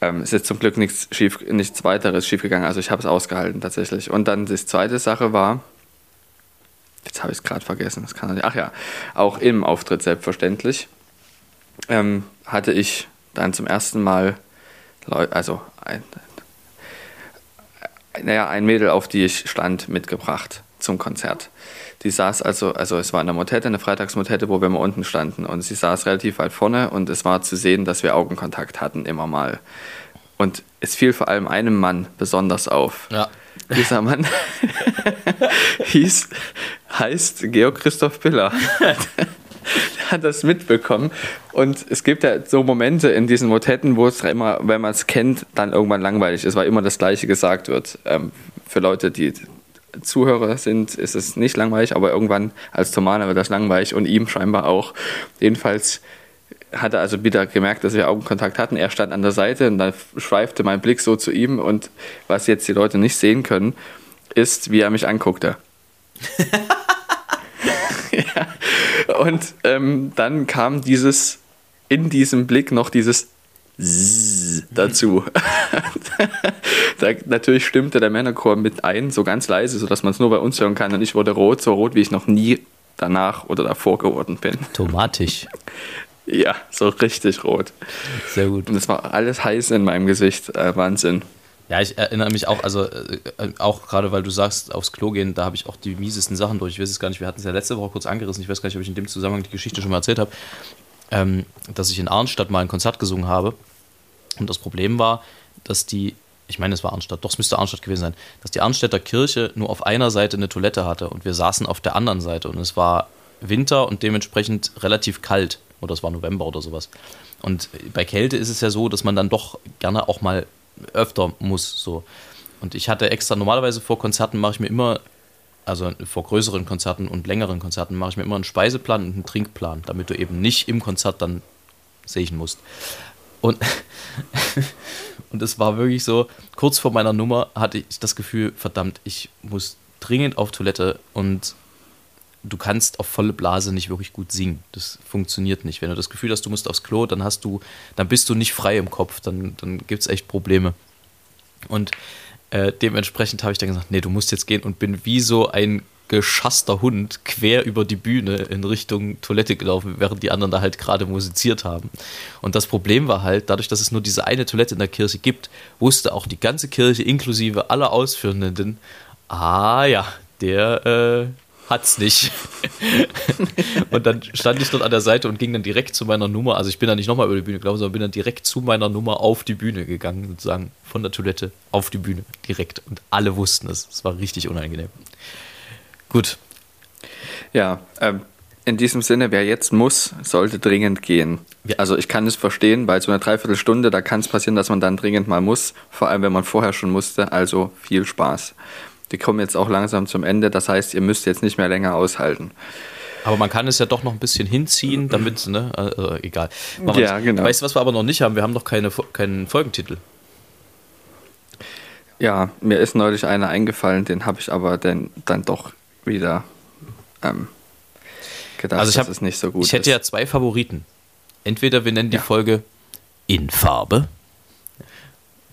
Ähm, ist zum Glück nichts, schief, nichts weiteres schiefgegangen, also ich habe es ausgehalten tatsächlich. Und dann die zweite Sache war, jetzt habe ich es gerade vergessen, das kann nicht, ach ja, auch im Auftritt selbstverständlich, ähm, hatte ich dann zum ersten Mal, also ein, naja, ein Mädel, auf die ich stand, mitgebracht zum Konzert. Die saß also, also es war eine Motette, eine Freitagsmotette, wo wir mal unten standen. Und sie saß relativ weit vorne und es war zu sehen, dass wir Augenkontakt hatten, immer mal. Und es fiel vor allem einem Mann besonders auf. Ja. Dieser Mann hieß, heißt Georg Christoph Biller. hat das mitbekommen. Und es gibt ja so Momente in diesen Motetten, wo es immer, wenn man es kennt, dann irgendwann langweilig ist, weil immer das Gleiche gesagt wird. Ähm, für Leute, die Zuhörer sind, ist es nicht langweilig, aber irgendwann als Thomaner wird das langweilig und ihm scheinbar auch. Jedenfalls hat er also wieder gemerkt, dass wir Augenkontakt hatten. Er stand an der Seite und dann schweifte mein Blick so zu ihm und was jetzt die Leute nicht sehen können, ist, wie er mich anguckte. ja. Und ähm, dann kam dieses, in diesem Blick noch dieses Zzz dazu. da, natürlich stimmte der Männerchor mit ein, so ganz leise, sodass man es nur bei uns hören kann. Und ich wurde rot, so rot, wie ich noch nie danach oder davor geworden bin. Tomatisch. ja, so richtig rot. Sehr gut. Und es war alles heiß in meinem Gesicht. Äh, Wahnsinn. Ja, ich erinnere mich auch, also äh, auch gerade weil du sagst, aufs Klo gehen, da habe ich auch die miesesten Sachen durch. Ich weiß es gar nicht, wir hatten es ja letzte Woche kurz angerissen, ich weiß gar nicht, ob ich in dem Zusammenhang die Geschichte schon mal erzählt habe, ähm, dass ich in Arnstadt mal ein Konzert gesungen habe. Und das Problem war, dass die, ich meine, es war Arnstadt, doch, es müsste Arnstadt gewesen sein, dass die Arnstädter Kirche nur auf einer Seite eine Toilette hatte und wir saßen auf der anderen Seite und es war Winter und dementsprechend relativ kalt. Oder es war November oder sowas. Und bei Kälte ist es ja so, dass man dann doch gerne auch mal öfter muss. So. Und ich hatte extra, normalerweise vor Konzerten mache ich mir immer, also vor größeren Konzerten und längeren Konzerten mache ich mir immer einen Speiseplan und einen Trinkplan, damit du eben nicht im Konzert dann sehen musst. Und, und es war wirklich so, kurz vor meiner Nummer hatte ich das Gefühl, verdammt, ich muss dringend auf Toilette und du kannst auf volle Blase nicht wirklich gut singen. Das funktioniert nicht. Wenn du das Gefühl hast, du musst aufs Klo, dann hast du, dann bist du nicht frei im Kopf, dann, dann gibt es echt Probleme. Und äh, dementsprechend habe ich dann gesagt, nee, du musst jetzt gehen und bin wie so ein geschasster Hund quer über die Bühne in Richtung Toilette gelaufen, während die anderen da halt gerade musiziert haben. Und das Problem war halt, dadurch, dass es nur diese eine Toilette in der Kirche gibt, wusste auch die ganze Kirche inklusive aller Ausführenden, ah ja, der äh, hat's nicht. und dann stand ich dort an der Seite und ging dann direkt zu meiner Nummer. Also ich bin dann nicht nochmal über die Bühne gelaufen, sondern bin dann direkt zu meiner Nummer auf die Bühne gegangen, sozusagen von der Toilette auf die Bühne direkt. Und alle wussten es. Es war richtig unangenehm. Gut. Ja, ähm, in diesem Sinne, wer jetzt muss, sollte dringend gehen. Also ich kann es verstehen, bei so einer Dreiviertelstunde, da kann es passieren, dass man dann dringend mal muss, vor allem wenn man vorher schon musste. Also viel Spaß. Die kommen jetzt auch langsam zum Ende, das heißt, ihr müsst jetzt nicht mehr länger aushalten. Aber man kann es ja doch noch ein bisschen hinziehen, damit, ne, also egal. ja, genau. Weißt du, was wir aber noch nicht haben? Wir haben noch keine, keinen Folgentitel. Ja, mir ist neulich einer eingefallen, den habe ich aber dann, dann doch wieder ähm, gedacht, also ich hab, dass es nicht so gut Ich hätte ist. ja zwei Favoriten. Entweder wir nennen die ja. Folge in Farbe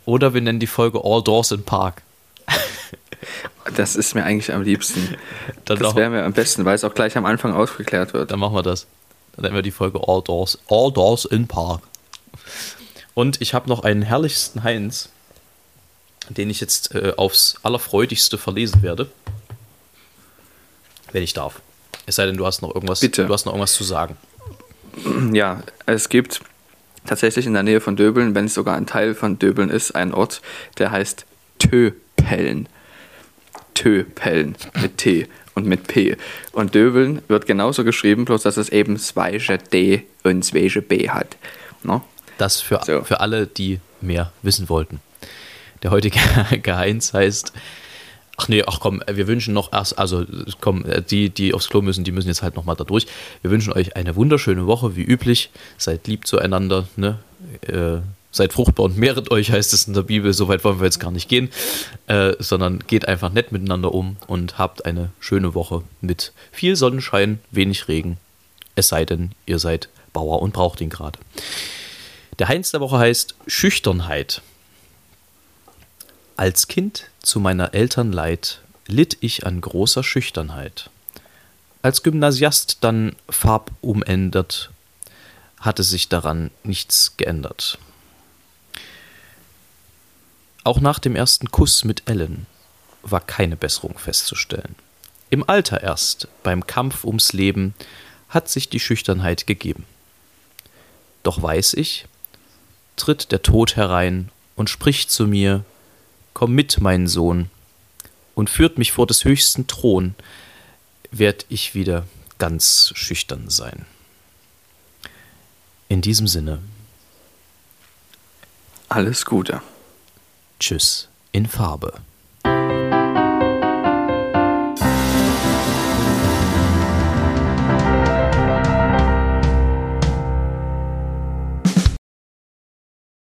oder wir nennen die Folge All Doors in Park. Das ist mir eigentlich am liebsten. Dann das wäre mir am besten, weil es auch gleich am Anfang aufgeklärt wird. Dann machen wir das. Dann nennen wir die Folge All Doors, All Doors in Park. Und ich habe noch einen herrlichsten Heinz, den ich jetzt äh, aufs allerfreudigste verlesen werde. Wenn ich darf. Es sei denn, du hast noch irgendwas, Bitte. Du hast noch irgendwas zu sagen. Ja, es gibt tatsächlich in der Nähe von Döbeln, wenn es sogar ein Teil von Döbeln ist, einen Ort, der heißt Töpellen. Töpellen mit T und mit P. Und Döbeln wird genauso geschrieben, bloß dass es eben zweige D und zweige B hat. No? Das für, so. für alle, die mehr wissen wollten. Der heutige Geheins heißt. Ach nee, ach komm, wir wünschen noch erst, also komm, die, die aufs Klo müssen, die müssen jetzt halt nochmal da durch. Wir wünschen euch eine wunderschöne Woche, wie üblich. Seid lieb zueinander, ne? Äh, seid fruchtbar und mehret euch, heißt es in der Bibel. So weit wollen wir jetzt gar nicht gehen, äh, sondern geht einfach nett miteinander um und habt eine schöne Woche mit viel Sonnenschein, wenig Regen. Es sei denn, ihr seid Bauer und braucht ihn gerade. Der Heinz der Woche heißt Schüchternheit. Als Kind zu meiner Eltern Leid litt ich an großer Schüchternheit. Als Gymnasiast dann farbumändert, hatte sich daran nichts geändert. Auch nach dem ersten Kuss mit Ellen war keine Besserung festzustellen. Im Alter erst, beim Kampf ums Leben, hat sich die Schüchternheit gegeben. Doch weiß ich, tritt der Tod herein und spricht zu mir, Komm mit, mein Sohn, und führt mich vor des höchsten Thron, werd ich wieder ganz schüchtern sein. In diesem Sinne. Alles Gute. Tschüss in Farbe.